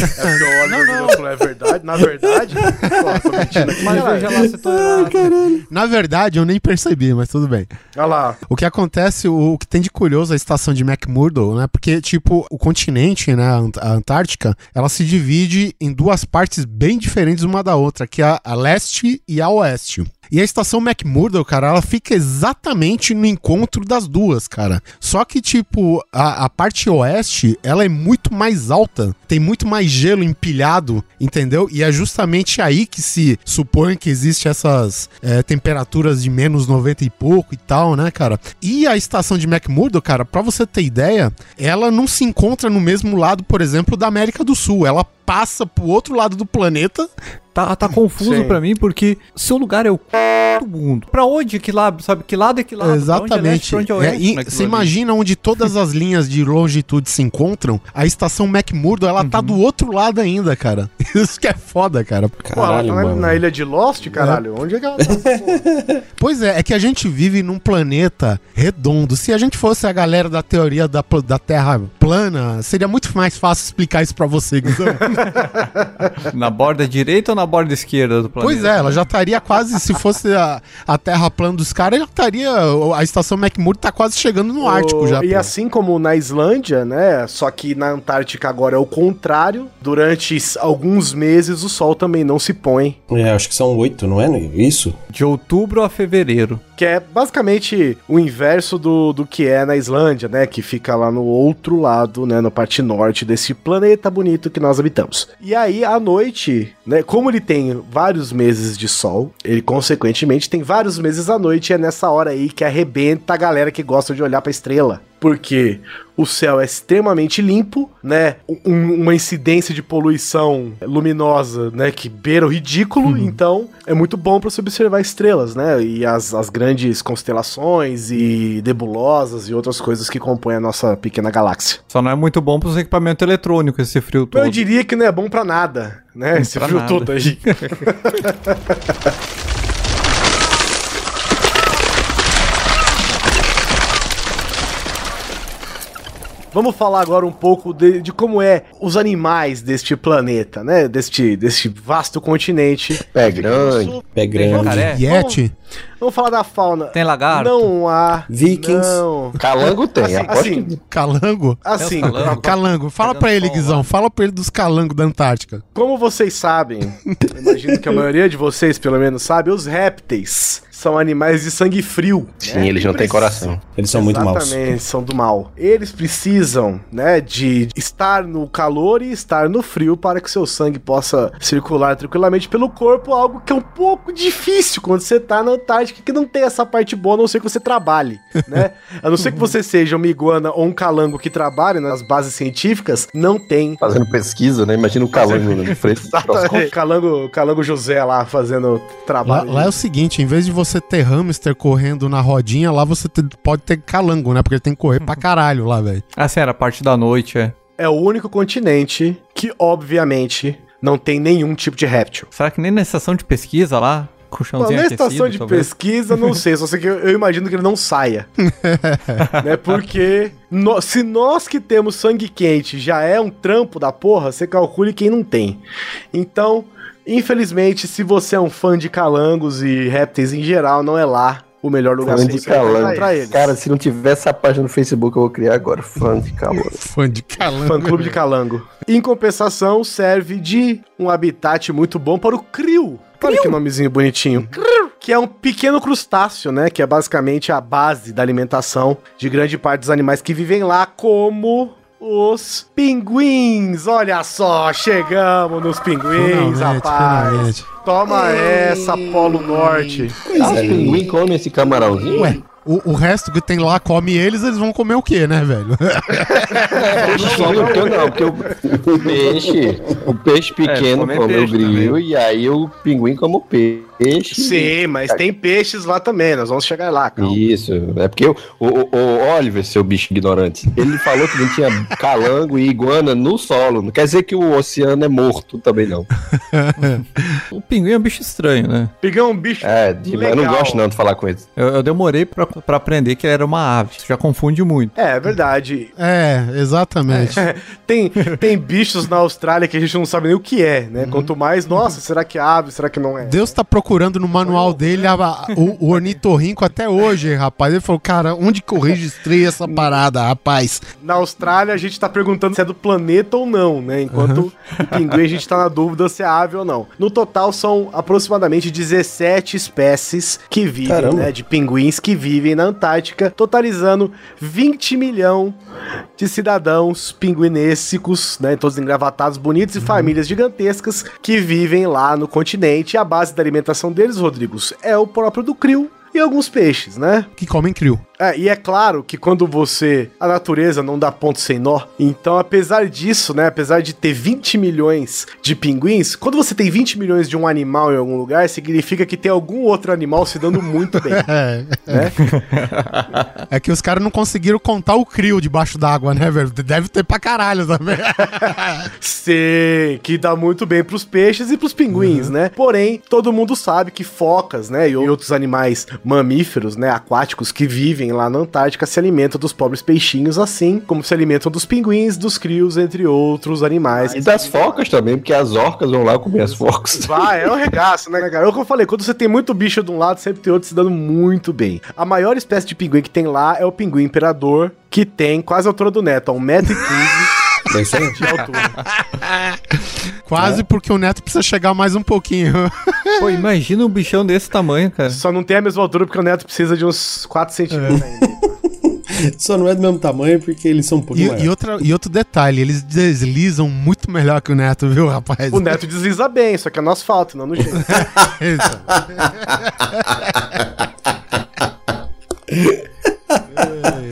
não, não, é verdade, na verdade, Pô, tô mentindo aqui, Mas veja lá se tô errado. Na verdade, eu nem percebi, mas tudo bem. Olha lá, O que acontece, o, o que tem de curioso, a estação estação de McMurdo, né? Porque, tipo, o continente, né, a Ant- a Antártica, ela se divide em duas partes bem diferentes uma da outra, que é a leste e a oeste. E a estação McMurdo, cara, ela fica exatamente no encontro das duas, cara. Só que, tipo, a, a parte oeste, ela é muito mais alta, tem muito mais gelo empilhado, entendeu? E é justamente aí que se supõe que existe essas é, temperaturas de menos 90 e pouco e tal, né, cara? E a estação de McMurdo, cara, pra você ter ideia, ela não se encontra no mesmo lado, por exemplo, da América do Sul. Ela passa pro outro lado do planeta Tá, tá confuso pra mim, porque seu lugar é o c... do mundo. Pra onde que lado, sabe? Que lado é que lado? Exatamente. Pra onde é leste, pra onde é É, e você ali? imagina onde todas as linhas de longitude se encontram, a estação McMurdo, ela Uhum. tá do outro lado ainda, cara. Isso que é foda, cara. Pô, ela tá na, na ilha de Lost, caralho. Onde é que ela tá? Pois é, é que a gente vive num planeta redondo. Se a gente fosse a galera da teoria da, da Terra plana, seria muito mais fácil explicar isso pra você, Guizão. Na borda direita ou na borda esquerda do planeta? Pois é, ela já estaria quase, se fosse a, a Terra plana dos caras, já estaria, a estação McMurdo tá quase chegando no Ártico O- já. E pô. assim como na Islândia, né? Só que na Antártica agora é o contrário. Durante alguns meses o sol também não se põe. É, acho que são oito, não é? Isso? De outubro a fevereiro. Que é basicamente o inverso do, do que é na Islândia, né? Que fica lá no outro lado, né? Na parte norte desse planeta bonito que nós habitamos. E aí, à noite, né? Como ele tem vários meses de sol, ele consequentemente tem vários meses à noite. E é nessa hora aí que arrebenta a galera que gosta de olhar pra estrela. Porque o céu é extremamente limpo, né? Um- uma incidência de poluição luminosa, né? Que beira o ridículo. Então, é muito bom para se observar estrelas, né? E as, as grandes constelações e nebulosas e outras coisas que compõem a nossa pequena galáxia. Só não é muito bom pros equipamentos eletrônicos esse frio todo. Eu diria que não é bom para nada, né? Esse pra frio nada. todo aí. Vamos falar agora um pouco de, de como é os animais deste planeta, né? Deste, deste vasto continente. Pé grande. Pé grande. Yeti? Vamos falar da fauna. Tem lagarto? Não há. Vikings. Não. Calango tem. Assim, assim, que- Calango? Assim, calango. Calango, fala pra ele, Guizão. Fala pra ele dos calangos da Antártica. como vocês sabem, imagino que a maioria de vocês, pelo menos, sabe, os répteis são animais de sangue frio. Sim, né? eles não têm coração. Eles são muito maus. Exatamente, são do mal. Eles precisam, né, de estar no calor e estar no frio para que seu sangue possa circular tranquilamente pelo corpo, algo que é um pouco difícil quando você tá na Antártica, que não tem essa parte boa, a não ser que você trabalhe, né? A não ser que você seja uma iguana ou um calango que trabalhe nas bases científicas, não tem. Fazendo pesquisa, né? Imagina o calango na frente. Calango, calango José lá fazendo Lá, trabalho. lá é o seguinte, em vez de você ter hamster correndo na rodinha, lá você te- pode ter calango, né? Porque ele tem que correr pra caralho lá, velho. Assim, era a parte da noite, é. É o único continente que, obviamente, não tem nenhum tipo de réptil. Será que nem na estação de pesquisa lá? Bom, na aquecido, estação de talvez? pesquisa, não sei, só sei que eu, eu imagino que ele não saia. né? Porque no- se nós que temos sangue quente já é um trampo da porra, você calcule quem não tem. Então, infelizmente, se você é um fã de calangos e répteis em geral, não é lá o melhor lugar Fã pra de você encontrar calango. eles. Cara, se não tivesse essa página no Facebook, eu vou criar agora. Fã de calango. Fã de calango. Fã clube de calango. Em compensação, serve de um habitat muito bom para o krill. Olha que nomezinho bonitinho. Krill, Que é um pequeno crustáceo, né? Que é basicamente a base da alimentação de grande parte dos animais que vivem lá, como os pinguins. Olha só, chegamos nos pinguins, Finalmente, rapaz. finalmente. Toma essa, Polo Norte. Ah, os pinguim comem esse camarãozinho? Ué, o, o resto que tem lá come eles, eles vão comer o quê, né, velho? Só não, porque eu não, porque o, o peixe, o peixe pequeno come come o peixe grilo e aí o pinguim come o peixe. Sim, mas tem peixes lá também, nós vamos chegar lá, calma. Isso, é porque o, o, o Oliver, seu bicho ignorante, ele falou que não tinha calango e iguana no solo. Não quer dizer que o oceano é morto também, não. O pinguim é um bicho estranho, né? Pegar um bicho É, de- eu não gosto não de falar com ele. Eu, eu demorei pra pra aprender que ele era uma ave. Isso já confunde muito. É, é verdade. É, exatamente. Tem, tem bichos na Austrália que a gente não sabe nem o que é, né? Quanto mais, nossa, será que é ave? Será que não é? Deus tá procurando no manual dele a- a- o, o ornitorrinco até hoje, rapaz. Ele falou, cara, onde que eu registrei essa parada, rapaz? Na Austrália, a gente tá perguntando se é do planeta ou não, né? Enquanto o pinguim, a gente tá na dúvida se é ave ou não. No total, são aproximadamente 17 espécies que vivem, Caramba. né? De pinguins que vivem na Antártica, totalizando 20 milhão de cidadãos pinguinêssicos, né? Todos engravatados, bonitos e famílias gigantescas que vivem lá no continente. E a base da alimentação deles, Rodrigos, é o próprio do krill e alguns peixes, né? Que comem crio. É, e é claro que quando você. A natureza não dá ponto sem nó. Então, apesar disso, né? Apesar de ter 20 milhões de pinguins, quando você tem 20 milhões de um animal em algum lugar, significa que tem algum outro animal se dando muito bem. É, né? é que os caras não conseguiram contar o crio debaixo d'água, né, velho? Deve ter pra caralho também. Sei, que dá muito bem pros peixes e pros pinguins, né? Porém, todo mundo sabe que focas, né, e outros animais mamíferos, né, aquáticos que vivem lá na Antártica se alimentam dos pobres peixinhos, assim como se alimentam dos pinguins, dos crios, entre outros animais. E das focas também, porque as orcas vão lá comer as focas. Vai, é um regaço, né, cara? É o que eu falei, quando você tem muito bicho de um lado, sempre tem outro se dando muito bem. A maior espécie de pinguim que tem lá é o pinguim imperador, que tem quase a altura do Neto, 1,15m É isso aí. de altura. Quase porque o neto precisa chegar mais um pouquinho. Pô, imagina um bichão desse tamanho, cara. Só não tem a mesma altura porque o Neto precisa de uns 4 centímetros ainda. Só não é do mesmo tamanho porque eles são um pouco E, e outra, e outro detalhe, eles deslizam muito melhor que o neto, viu, rapaz? O Neto desliza bem, só que é no asfalto, não no jeito. Isso.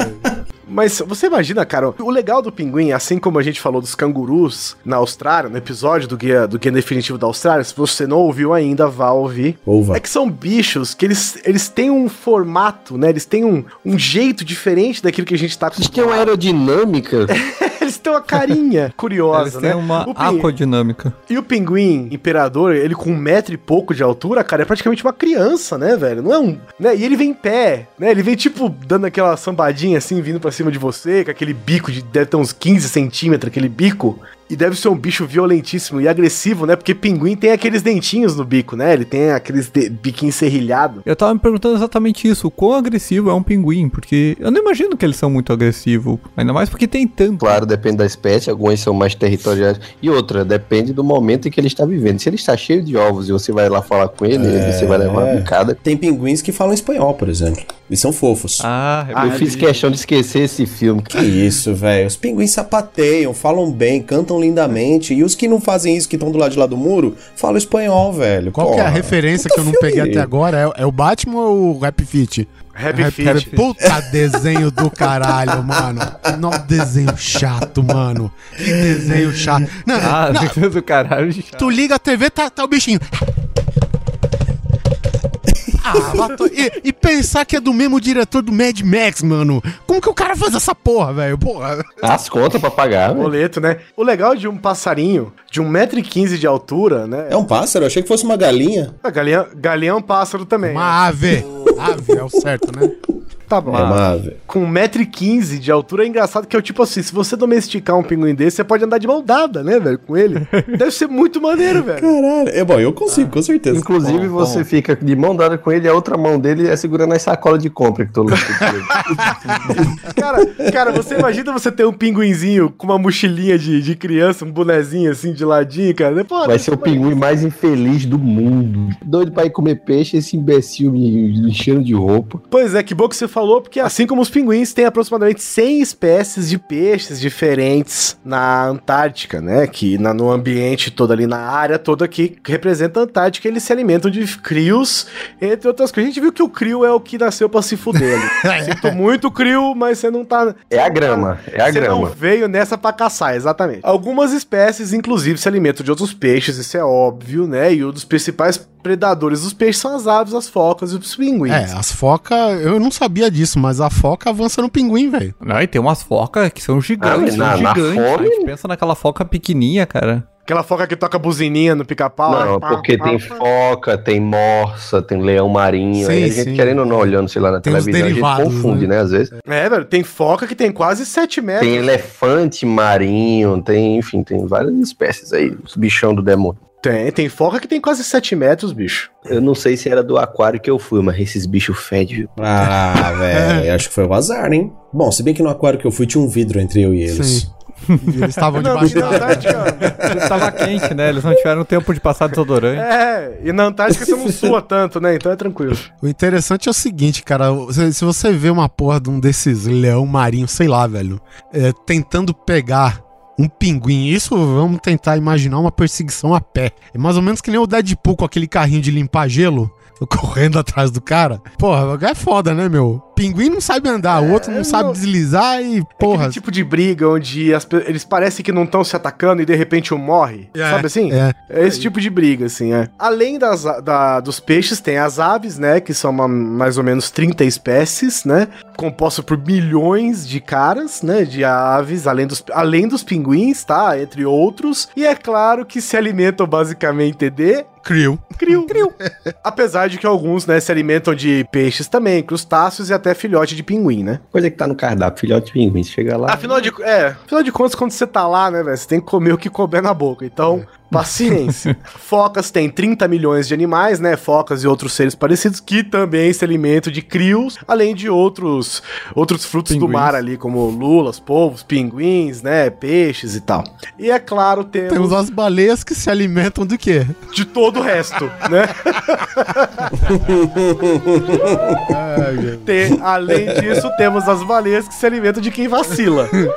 Mas você imagina, cara, o legal do pinguim, assim como a gente falou dos cangurus na Austrália, no episódio do Guia, do Guia Definitivo da Austrália, se você não ouviu ainda, vá ouvir. Ouva. É que são bichos que eles, eles têm um formato, né? Eles têm um, um jeito diferente daquilo que a gente tá Eles têm uma aerodinâmica. Eles têm uma carinha curiosa, Eles né? têm uma O pin- aquodinâmica. E o pinguim imperador, ele com um metro e pouco de altura, cara, é praticamente uma criança, né, velho? Não é um. Né? E ele vem em pé, né? Ele vem, tipo, dando aquela sambadinha assim, vindo pra cima de você, com aquele bico de. Deve ter uns 15 centímetros, aquele bico. E deve ser um bicho violentíssimo e agressivo, né? Porque pinguim tem aqueles dentinhos no bico, né? Ele tem aqueles de... biquinho serrilhado. Eu tava me perguntando exatamente isso, o quão agressivo é um pinguim, porque eu não imagino que eles são muito agressivos, ainda mais porque tem tanto. Claro, depende da espécie, algumas são mais territoriais. E outra, depende do momento em que ele está vivendo. Se ele está cheio de ovos e você vai lá falar com ele, você vai levar uma bicada. Tem pinguins que falam espanhol, por exemplo. Eles são fofos. Ah, Ah, Eu fiz ele- questão de esquecer esse filme. Que isso, velho. Os pinguins sapateiam, falam bem, cantam lindamente. E os que não fazem isso, que estão do lado de lá do muro, falam espanhol, velho. Qual que é a Porra. referência que eu não peguei até agora? É, é o Batman ou o Rap Fit? Happy Rap- Feet. Puta desenho do caralho, mano. Não, desenho chato, mano. Que desenho chato. Não, ah, não, do caralho. tu liga a TV, tá, tá o bichinho. Ah, e, e pensar que é do mesmo diretor do Mad Max, mano. Como que o cara faz essa porra, velho? Porra. As contas pra pagar, velho. Boleto, né? O legal de um passarinho de 1,15m de altura, né? É um pássaro? Eu achei que fosse uma galinha. A galinha, galinha é um pássaro também. Uma ave. Ave é o certo, né? Tá bom. É uma ave. Com 1,15m de altura é engraçado que é o tipo assim, se você domesticar um pinguim desse, você pode andar de mão dada, né, velho, com ele. Deve ser muito maneiro, velho. Caralho. É bom, eu consigo, com certeza. Inclusive, Bom, você bom. fica de mão dada com ele e a outra mão dele é segurando as sacolas de compra que todo mundo Cara, cara, você imagina você ter um pinguinzinho com uma mochilinha de, de criança, um bonezinho assim de ladinho, cara. Pô, Vai ser o pinguim mais infeliz do mundo. Doido pra ir comer peixe, esse imbecil me enchendo de roupa. Pois é, que bom que você falou, porque assim como os pinguins, tem aproximadamente 100 espécies de peixes diferentes na Antártica, né? Que na- no ambiente todo ali, na área toda que representa a Antártica, eles se alimentam de crios, entre outras coisas. A gente viu que o crio é o que nasceu pra se fuder. ali. Sinto muito, crio, mas você não tá... É a grama, é a Você não grama. veio nessa pra caçar, exatamente. Algumas espécies, inclusive, se alimentam de outros peixes, isso é óbvio, né? E um dos principais predadores dos peixes são as aves, as focas e os pinguins. É, as focas, eu não sabia disso, mas a foca avança no pinguim, velho. Não, e tem umas focas que são gigantes, Ah, na- são na gigantes. fome? A gente pensa naquela foca pequenininha, cara. Aquela foca que toca buzininha no pica-pau. Não, Pá, porque pá, tem pá. foca, tem morsa, tem leão marinho. Sim, aí a gente sim. querendo ou não olhando, sei lá, na Tem os televisão, a gente confunde, né? né? Às vezes. É, velho, tem foca que tem quase 7 metros. Tem elefante marinho, tem, enfim, tem várias espécies aí, os bichão do demônio. Tem, tem foca que tem quase 7 metros, bicho. Eu não sei se era do aquário que eu fui, mas esses bichos fedem, viu? Ah, velho, acho que foi o azar, hein? Bom, se bem que no aquário que eu fui tinha um vidro entre eu e eles. Sim. E eles estavam Não, debaixo e da... Antártica. Tava quente, né? Eles não tiveram tempo de passar desodorante. É, e na Antártica você não sua tanto, né? Então é tranquilo. O interessante é o seguinte, cara. Se, se você vê uma porra de um desses leão marinho, sei lá, velho, é, tentando pegar um pinguim, isso vamos tentar imaginar uma perseguição a pé. É mais ou menos que nem o Deadpool com aquele carrinho de limpar gelo. Correndo atrás do cara. Porra, é foda, né, meu? Pinguim não sabe andar, o outro não É, sabe não. deslizar e, porra. Aquele tipo de briga onde as eles parecem que não estão se atacando e de repente um morre. É, sabe assim? é. É esse tipo de briga, assim, é. Além das, da- dos peixes, tem as aves, né? Que são uma- mais ou menos 30 espécies, né? Composto por milhões de caras, né? De aves, além dos, além dos pinguins, tá? Entre outros. E é claro que se alimentam basicamente de Criou. Criu. Criu. Apesar de que alguns, né, se alimentam de peixes também, crustáceos e até filhote de pinguim, né? Coisa que tá no cardápio, filhote de pinguim. Você chega lá. Afinal de, é, afinal de contas, quando você tá lá, né, velho, você tem que comer o que couber na boca. Então, paciência. Focas tem 30 milhões de animais, né? Focas e outros seres parecidos que também se alimentam de crios, além de outros outros frutos do Pinguins. mar ali, como lulas, polvos, pinguins, né? Peixes e tal. E é claro, temos, Temos as baleias que se alimentam do quê? de todo o resto, né? Tem- além disso, temos as baleias que se alimentam de quem vacila. né?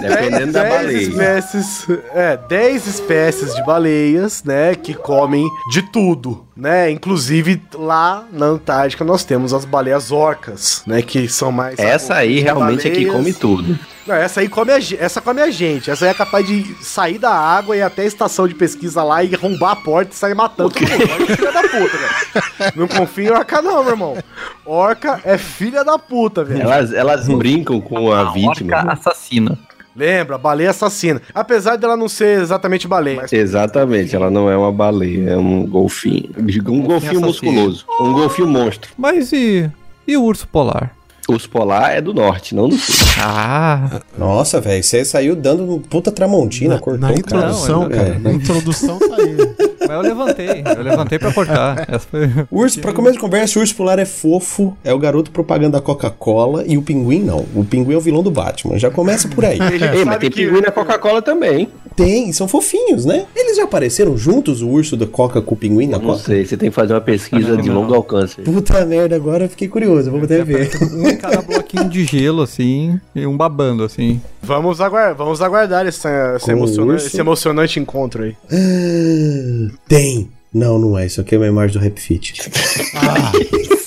Dependendo da 10 baleia. espécies, é, 10 espécies de baleias, né, que comem de tudo, né? Inclusive lá na Antártica nós temos as baleias orcas, né, que são mais Essa aí realmente é que baleias. come tudo. Não, essa aí come a, essa come a gente. Essa aí é capaz de sair da água e ir até a estação de pesquisa lá e arrombar a porta e sair matando todo mundo. Orca é filha da puta, velho. Não confia em orca não, meu irmão. Orca é filha da puta, velho. Elas, elas brincam com a, vítima. Orca assassina. Lembra, baleia assassina. Apesar dela não ser exatamente baleia. Mas Exatamente, ela não é uma baleia, é um golfinho. Um golfinho musculoso. Um golfinho monstro. Mas e. E o urso polar? O urso polar é do norte, não do sul. Ah, Nossa, velho, você saiu dando um puta tramontina, Na, cortou na cara. introdução, Não, cara. é. Na introdução aí. mas eu levantei. Eu levantei pra cortar. Essa foi. Urso, pra começo de conversa, o urso polar é fofo, é o garoto propaganda da Coca-Cola e o pinguim não. O pinguim é o vilão do Batman. Já começa por aí. Ei, mas sabe tem que- pinguim na Coca-Cola também. Tem, são fofinhos, né? Eles já apareceram juntos, o urso da Coca com o pinguim na Não Coca? sei, você tem que fazer uma pesquisa de longo alcance. Puta merda, agora eu fiquei curioso, vou até ver. Um cada bloquinho de gelo, assim, e um babando, assim. Vamos aguardar, vamos aguardar esse, esse, emocionante, esse emocionante encontro aí. Ah, Tem. Não, não é. Isso aqui é uma imagem do Rap Fit. Ah,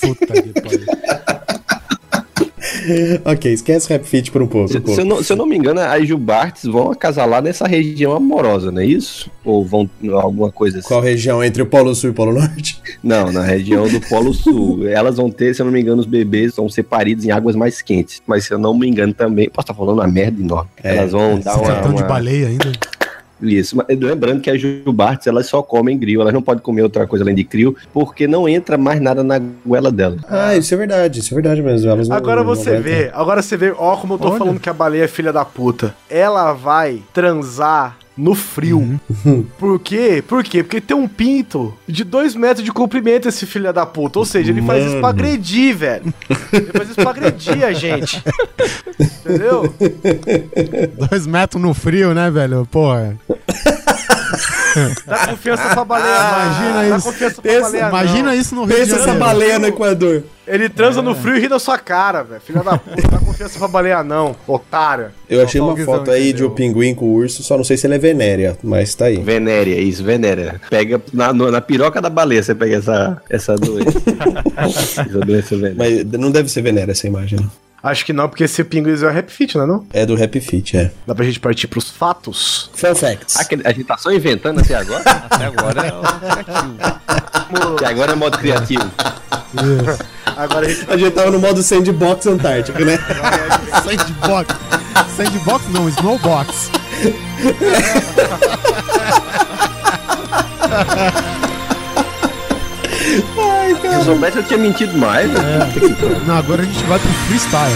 puta que pariu. ok, esquece o Rap Fit por um pouco. Se, se eu não, se eu não me engano, as Jubartes vão acasalar nessa região amorosa, não é isso? Ou vão alguma coisa assim? Qual região entre o Polo Sul e o Polo Norte? Não, na região do Polo Sul. Elas vão ter, se eu não me engano, os bebês vão ser paridos em águas mais quentes. Mas se eu não me engano também, posso estar falando uma merda enorme. É, Elas vão dar uma, cartão de uma- baleia ainda. Isso, mas lembrando que as jubartes, elas só comem grill, elas não podem comer outra coisa além de krill, porque não entra mais nada na goela dela. Ah, isso é verdade, isso é verdade mesmo. Elas não- Agora não você aguentam. vê, agora você vê, ó como eu tô Olha. falando que a baleia é filha da puta. Ela vai transar no frio. Por quê? Por quê? Porque tem um pinto de dois metros de comprimento esse filho da puta. Ou seja, ele faz isso pra agredir, velho. Ele faz isso pra agredir a gente. Entendeu? Dois metros no frio, né, velho? Porra. Dá confiança pra baleia, não. imagina Dá isso. confiança pra Pensa- baleia, Imagina não. isso no Rio de Pensa essa Janeiro. baleia no Equador. Ele transa no frio e ri da sua cara, velho. Filha da puta, dá confiança pra baleia, não. Otária. Eu achei uma foto aí de entendeu? um pinguim com o urso, só não sei se ele é venérea, mas tá aí. Venéria, isso, venéria. Pega na, no- na piroca da baleia, você pega essa, essa doença. essa doença venérea. Mas não deve ser venérea essa imagem, né? Acho que não, porque esse pinguim é o rap fit, não é não? É do Rap Fit, é. Dá pra gente partir pros fatos? Fun facts. Que a gente tá só inventando até agora? Até agora é o criativo. que agora é modo criativo. Agora a gente A gente tava no modo sandbox antártico, né? Sandbox. Sandbox não, snowbox. Se eu soubesse, eu tinha mentido mais. né? Não, agora a gente vai pro freestyle.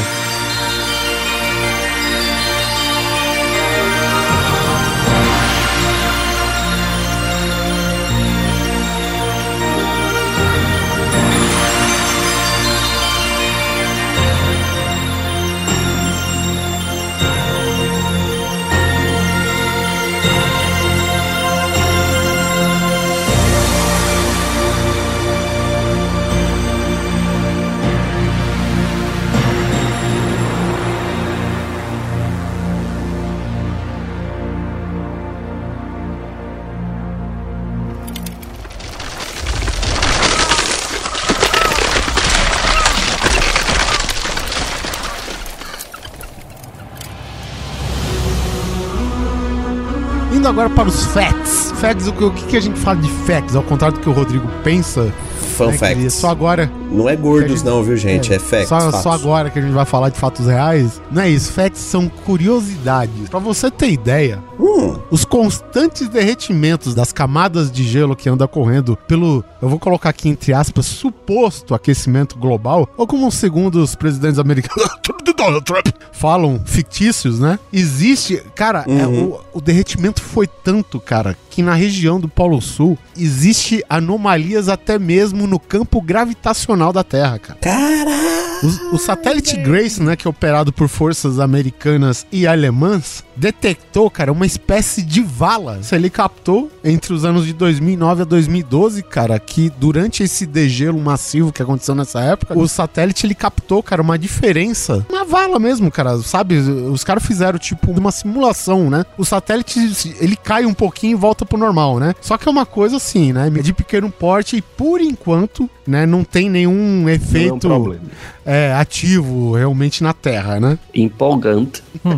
Os facts. Facts, o que, o que a gente fala de facts? Ao contrário do que o Rodrigo pensa. Fun facts. Só agora. Não é gordos, gente- não, viu, gente? É, facts. Só, só agora que a gente vai falar de fatos reais. Não é isso. Facts são curiosidades. Pra você ter ideia, Hum, os constantes derretimentos das camadas de gelo que anda correndo pelo, eu vou colocar aqui entre aspas, suposto aquecimento global, ou como segundo os presidentes americanos Donald Trump falam, fictícios, né? Existe, cara, é, o, o derretimento foi tanto, cara, que na região do Polo Sul existe anomalias até mesmo no campo gravitacional da Terra, cara. O, o satélite Grace, né, que é operado por forças americanas e alemãs, detectou, cara, uma espécie de vala. Ele captou entre os anos de 2009 a 2012, cara, que durante esse degelo massivo que aconteceu nessa época, o satélite ele captou, cara, uma diferença. Uma vala mesmo, cara, sabe? Os caras fizeram tipo uma simulação, né? O satélite ele cai um pouquinho e volta pro normal, né? Só que é uma coisa assim, né? De pequeno porte e por enquanto, né, não tem nenhum Não é um efeito problema. é, ativo realmente na Terra, né? Empolgante.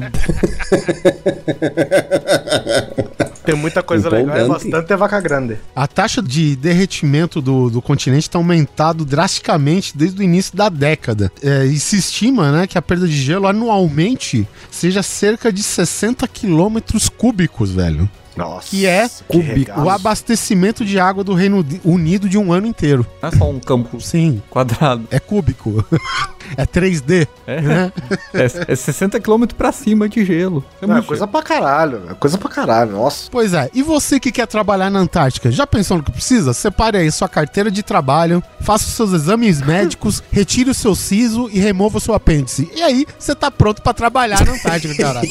Tem muita coisa legal, é Empolgante. bastante é vaca grande. A taxa de derretimento do, do continente está aumentado drasticamente desde o início da década. É, e se estima né, que a perda de gelo anualmente seja cerca de 60 quilômetros cúbicos, velho. Nossa. Que é regaço. o abastecimento de água do Reino Unido de um ano inteiro. Não é só um campo Sim, quadrado. é cúbico. é 3D. É, Né? é, é 60 km pra cima de gelo. É Não, é coisa pra caralho. É coisa pra caralho. Nossa. Pois é, e você que quer trabalhar na Antártica, já pensou no que precisa? Separe aí sua carteira de trabalho, faça os seus exames médicos, retire o seu siso e remova o seu apêndice. E aí, você tá pronto pra trabalhar na Antártica, cara.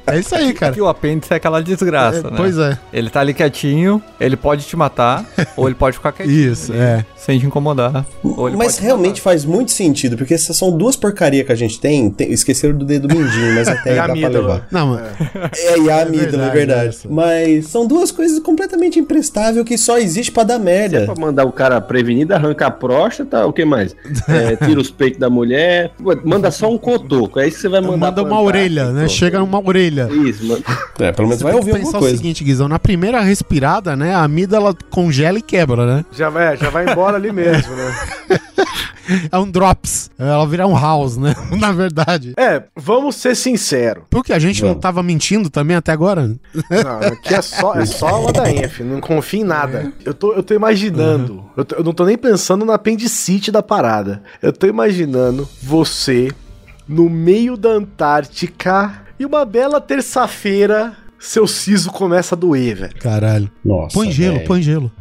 É isso aí, cara. Que o apêndice é aquela desgraça, É, né? Pois é, Ele tá ali quietinho, ele pode te matar, ou ele pode ficar quietinho. isso, ali, é. Sem te incomodar. Ou ele Mas pode te realmente faz muito sentido, porque essas são duas porcarias que a gente tem. tem esqueceram do dedo mindinho, mas até dá pra levar. Não, mas- É, e a amígdala, é verdade, verdade. essa. Mas são duas coisas completamente imprestáveis que só existe pra dar Se é merda. pra mandar o cara prevenido, arranca a próstata, o que mais? É, tira os peitos da mulher, manda só um cotoco, é isso que você vai mandar. manda uma orelha, né? Chega numa orelha. Isso, mano. É, pelo menos Você vai ouvir alguma pensar o coisa. seguinte, Guizão, na primeira respirada, né, a amígdala congela e quebra, né? Já vai, já vai embora ali mesmo, né? É um drops, ela vira um house, né? na verdade. É, vamos ser sinceros. Porque a gente não tava mentindo também até agora? Não, aqui é só, é só ladainha, filho. Não confia em nada. Eu tô, eu tô imaginando. Eu, tô- eu não tô nem pensando na apendicite da parada. Eu tô imaginando você no meio da Antártica e uma bela terça-feira. Seu siso começa a doer, velho. Caralho. Nossa. Põe gelo, velho. põe gelo.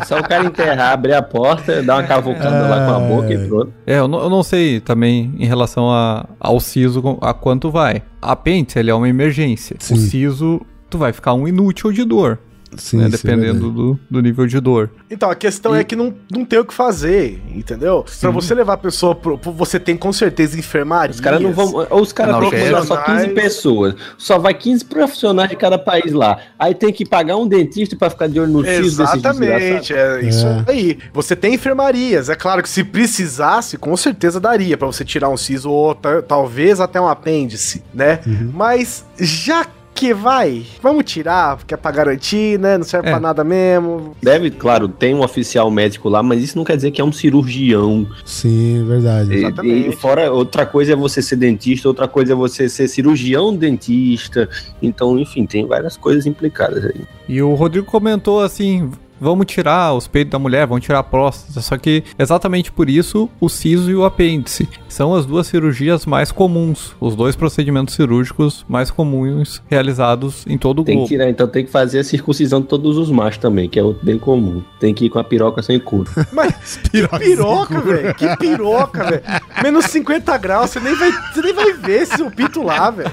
É só o cara enterrar, abrir a porta, dar uma cavucada lá com a boca e pronto. É, eu não, eu não sei também em relação a, ao siso a quanto vai. A apêndice, ele é uma emergência. Sim. O siso, tu vai ficar um inútil de dor, Sim, né? é Dependendo verdade. do, do nível de dor. Então, a questão é que não, não tem o que fazer, entendeu? Pra você levar a pessoa pro. pro- Você tem com certeza enfermaria. Os caras não vão. Ou os caras vão mandar só 15 pessoas. Só vai 15 profissionais de cada país lá. Aí tem que pagar um dentista pra ficar de olho no X Exatamente, é isso É. aí. Você tem enfermarias, é claro que se precisasse, com certeza daria pra você tirar um siso ou ta- talvez até um apêndice, né? Uhum. Mas já que vai? Vamos tirar, porque é pra garantir, né? Não serve É. pra nada mesmo. Deve, claro, tem um oficial médico lá, mas isso não quer dizer que é um cirurgião. Sim, verdade. E- Exatamente. E, fora, outra coisa é você ser dentista, outra coisa é você ser cirurgião dentista. Então, enfim, tem várias coisas implicadas aí. E o Rodrigo comentou assim: vamos tirar os peitos da mulher, vamos tirar a próstata. Só que exatamente por isso o siso e o apêndice são as duas cirurgias mais comuns, os dois procedimentos cirúrgicos mais comuns realizados em todo o Tem que globo. tirar, então tem que fazer a circuncisão de todos os machos também, que é outro bem comum. Tem que ir com a piroca sem couro. Mas Piroca que piroca, velho. Que piroca, velho. Menos 50 graus, você nem vai, você nem vai ver seu pinto lá, velho.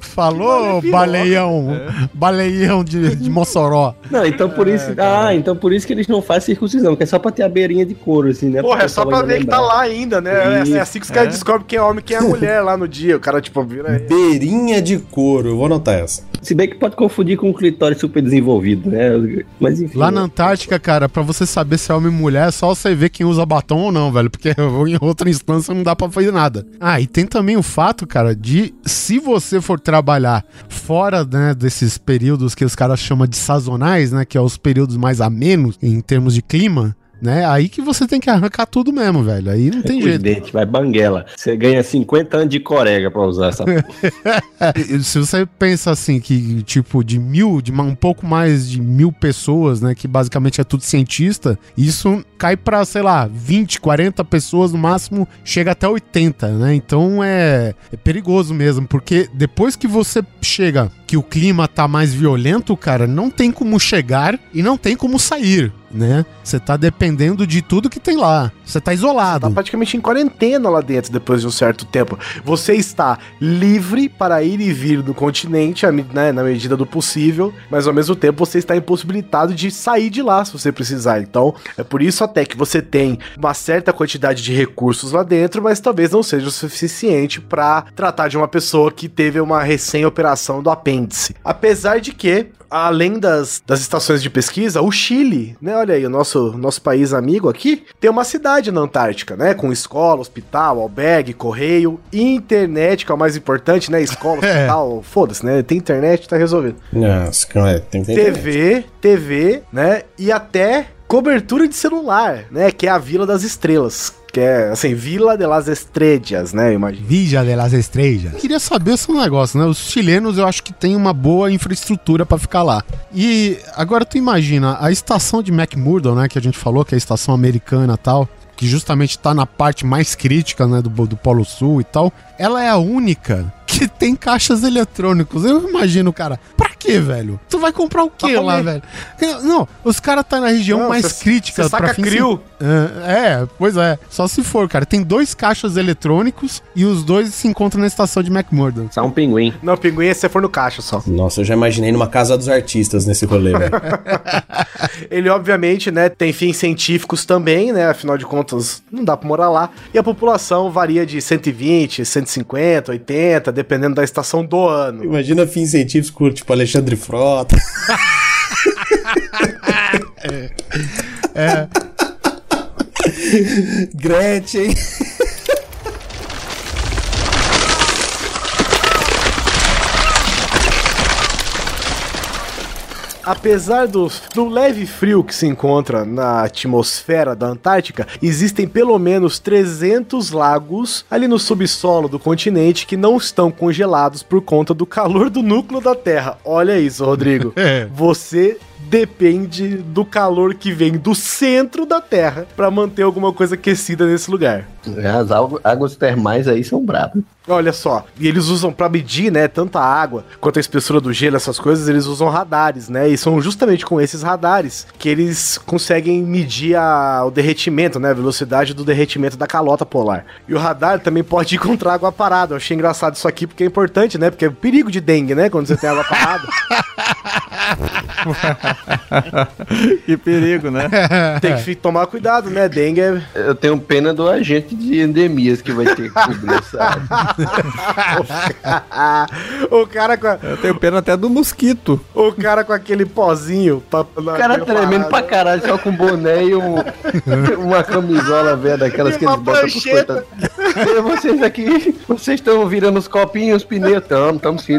Falou, baleião. Baleião de, de Mossoró. Não, então por isso. Ah, então por isso que eles não fazem circuncisão, que é só pra ter a beirinha de couro, assim, né? Porra, é só pra ver que lembrar. tá lá ainda, né? É, Isso. é assim que os caras descobrem quem é homem e quem é mulher lá no dia. O cara, tipo, vira. Beirinha de couro, eu vou anotar essa. Se bem que pode confundir com um clitóris super desenvolvido, né? Mas enfim. Lá na Antártica, cara, pra você saber se é homem ou mulher, é só você ver quem usa batom ou não, velho. Porque em outra instância não dá pra fazer nada. Ah, e tem também o fato, cara, de se você for trabalhar fora, né, desses períodos que os caras chamam de sazonais, né, que é os períodos mais amenos em termos de clima, né, aí que você tem que arrancar tudo mesmo, velho. Aí não tem Os jeito. dentes, vai banguela. Você ganha 50 anos de corega pra usar essa porra. Se você pensa assim, que tipo, de mil, de um pouco mais de mil pessoas, né, que basicamente é tudo cientista, isso cai pra, sei lá, 20, 40 pessoas no máximo, chega até 80, né? Então é, é perigoso mesmo, porque depois que você chega, que o clima tá mais violento, cara, não tem como chegar e não tem como sair, né? Você tá dependendo de tudo que tem lá. Você tá isolado. Tá praticamente em quarentena lá dentro depois de um certo tempo. Você está livre para ir e vir do continente, né, na medida do possível, mas ao mesmo tempo você está impossibilitado de sair de lá se você precisar. Então, é por isso até que você tem uma certa quantidade de recursos lá dentro, mas talvez não seja o suficiente para tratar de uma pessoa que teve uma recém-operação do apêndice. Apesar de que além das, das estações de pesquisa, o Chile, né? Olha aí, o nosso, nosso país amigo aqui, tem uma cidade na Antártica, né? Com escola, hospital, albergue, correio, internet, que é o mais importante, né? Escola, É. hospital, foda-se, né? Tem internet, tá resolvido. Nossa, aí, tem que ter internet. TV, TV, né? E até cobertura de celular, né? Que é a Vila das Estrelas. Que é, assim, Vila de las Estrellas, né? Eu imagino. Villa de las Estrellas. Queria saber esse negócio, né? Os chilenos eu acho que tem uma boa infraestrutura pra ficar lá. E agora tu imagina, a estação de McMurdo, né? Que a gente falou, que é a estação americana e tal, que justamente tá na parte mais crítica, né? Do, do Polo Sul e tal. Ela é a única que tem caixas eletrônicos. Eu imagino, cara, pra quê, velho? Tu vai comprar o quê Pra lá, velho? Não, os caras tá na região Não, mais cê- crítica cê saca fins crio. é, é, pois é. Só se for, cara. Tem dois caixas eletrônicos e os dois se encontram na estação de McMurdo. Só um pinguim. Não, pinguim é se você for no caixa só. Nossa, eu já imaginei numa casa dos artistas nesse rolê, velho. Ele, obviamente, né, tem fins científicos também, né? Afinal de contas, não dá pra morar lá. E a população varia de 120, 150, 80, dependendo da estação do ano. Imagina fins científicos, tipo Alexandre Frota. É. Gretchen. Apesar do, do leve frio que se encontra na atmosfera da Antártica, existem pelo menos 300 lagos ali no subsolo do continente que não estão congelados por conta do calor do núcleo da Terra. Olha isso, Rodrigo. É. Você depende do calor que vem do centro da Terra para manter alguma coisa aquecida nesse lugar. As águ- águas termais aí são bravas. Olha só, e eles usam pra medir, né, tanto a água quanto a espessura do gelo, essas coisas, eles usam radares, né? E são justamente com esses radares que eles conseguem medir a- o derretimento, né, a velocidade do derretimento da calota polar. E o radar também pode encontrar água parada. Eu achei engraçado isso aqui porque é importante, né? Porque é o perigo de dengue, né, quando você tem água parada. que perigo, né? tem que tomar cuidado, né? Dengue é Eu tenho pena do agente de endemias que vai ter que cobrir essa água. o cara com a- Eu tenho pena até do mosquito. o cara com aquele pozinho pra, O cara tremendo pra caralho, só com boné e um- uma camisola velha daquelas E que eles botam pros coitados. Vocês aqui, vocês estão virando os copinhos, os pneus. Tamo, tamo sim.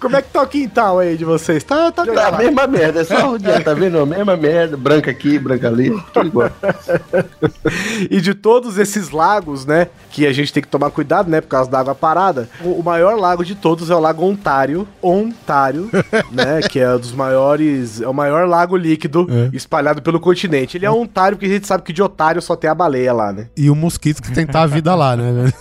Como é que tá o quintal aí de vocês? Tá, tá, Tá a mesma merda, é só rodear, tá vendo? A mesma merda, branca aqui, branca ali, tudo igual. E de todos esses lagos, né, que a gente tem que tomar cuidado, né, por causa da água parada, o, o maior lago de todos é o Lago Ontário, Ontário, né, que é um dos maiores, é o maior lago líquido espalhado pelo continente. Ele é Ontário porque a gente sabe que de otário só tem a baleia lá, né? E o mosquito que tentar a vida lá, né?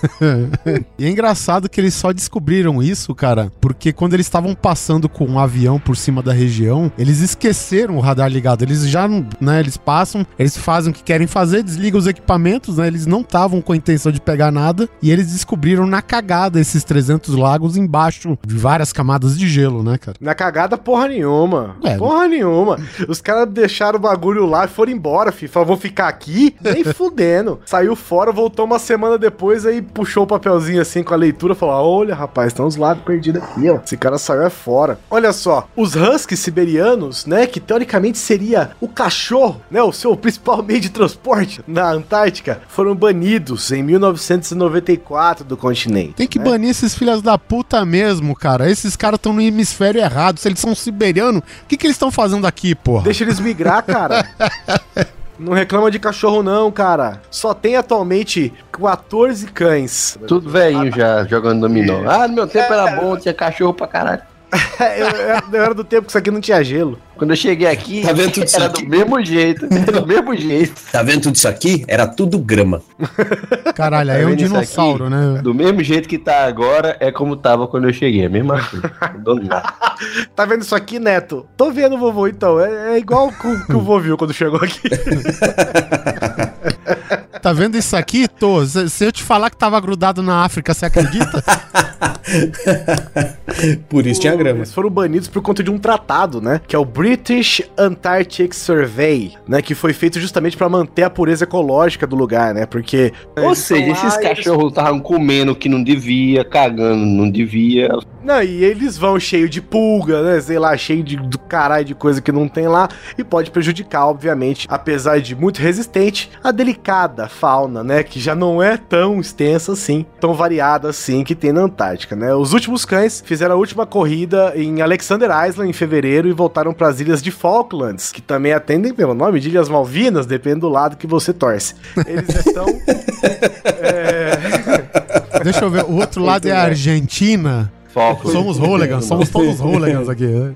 e é engraçado que eles só descobriram isso, cara, porque quando eles estavam passando com um avião por cima da região, eles esqueceram o radar ligado. Eles já não, né, eles passam, eles fazem o que querem fazer, desligam os equipamentos, né? Eles não estavam com a intenção de pegar nada e eles descobriram na cagada esses 300 lagos embaixo de várias camadas de gelo, né, cara? Na cagada, porra nenhuma. É. Porra nenhuma. Os caras deixaram o bagulho lá e foram embora, fi. Falaram, vou ficar aqui? Nem fudendo. Saiu fora, voltou uma semana depois, aí puxou o papelzinho assim com a leitura, falou: Olha, rapaz, estão os lagos perdidos aqui, ó. Esse cara saiu é fora. Olha só, os huskies siberianos, né, que teoricamente seria o cachorro, né, o seu principal meio de transporte na Antártica, foram banidos em 1994 do continente. Tem que né? banir esses filhos da puta mesmo, cara. Esses caras estão no hemisfério errado. Se eles são siberianos, o que, que eles estão fazendo aqui, porra? Deixa eles migrar, cara. Não reclama de cachorro, não, cara. Só tem atualmente 14 cães. Tudo velhinho já, jogando dominó. Ah, no meu tempo era bom, tinha cachorro pra caralho. eu, eu- eu era do tempo que isso aqui não tinha gelo. Quando eu cheguei aqui, Tá vendo tudo isso era aqui? do mesmo jeito, era do mesmo jeito. Tá vendo tudo isso aqui? Era tudo grama. Caralho, aí é Tá um dinossauro, aqui? né? Do mesmo jeito que tá agora, é como tava quando eu cheguei, a mesma coisa. Tá vendo isso aqui, Neto? Tô vendo o vovô, então. É, é igual o que o vô viu quando chegou aqui. Tá vendo isso aqui, Tô? Se eu te falar que tava grudado na África, você acredita? Por isso tinha grama. Eles foram banidos por conta de um tratado, né? Que é o British Antarctic Survey, né? Que foi feito justamente pra manter a pureza ecológica do lugar, né? Porque. Ou seja, esses eles- cachorros estavam comendo o que não devia, cagando não devia. Não, e eles vão cheio de pulga, né? Sei lá, cheio de, do caralho de coisa que não tem lá. E pode prejudicar, obviamente, apesar de muito resistente, a delicada fauna, né? Que já não é tão extensa assim, tão variada assim que tem na Antártica, né? Os últimos cães fizeram a última corrida em Alexander Island em fevereiro e voltaram para as ilhas de Falklands, que também atendem pelo nome de Ilhas Malvinas, depende do lado que você torce. Eles estão. é, Deixa eu ver. O outro lado é a Argentina. Foco. Somos hooligans, somos todos hooligans aqui. né?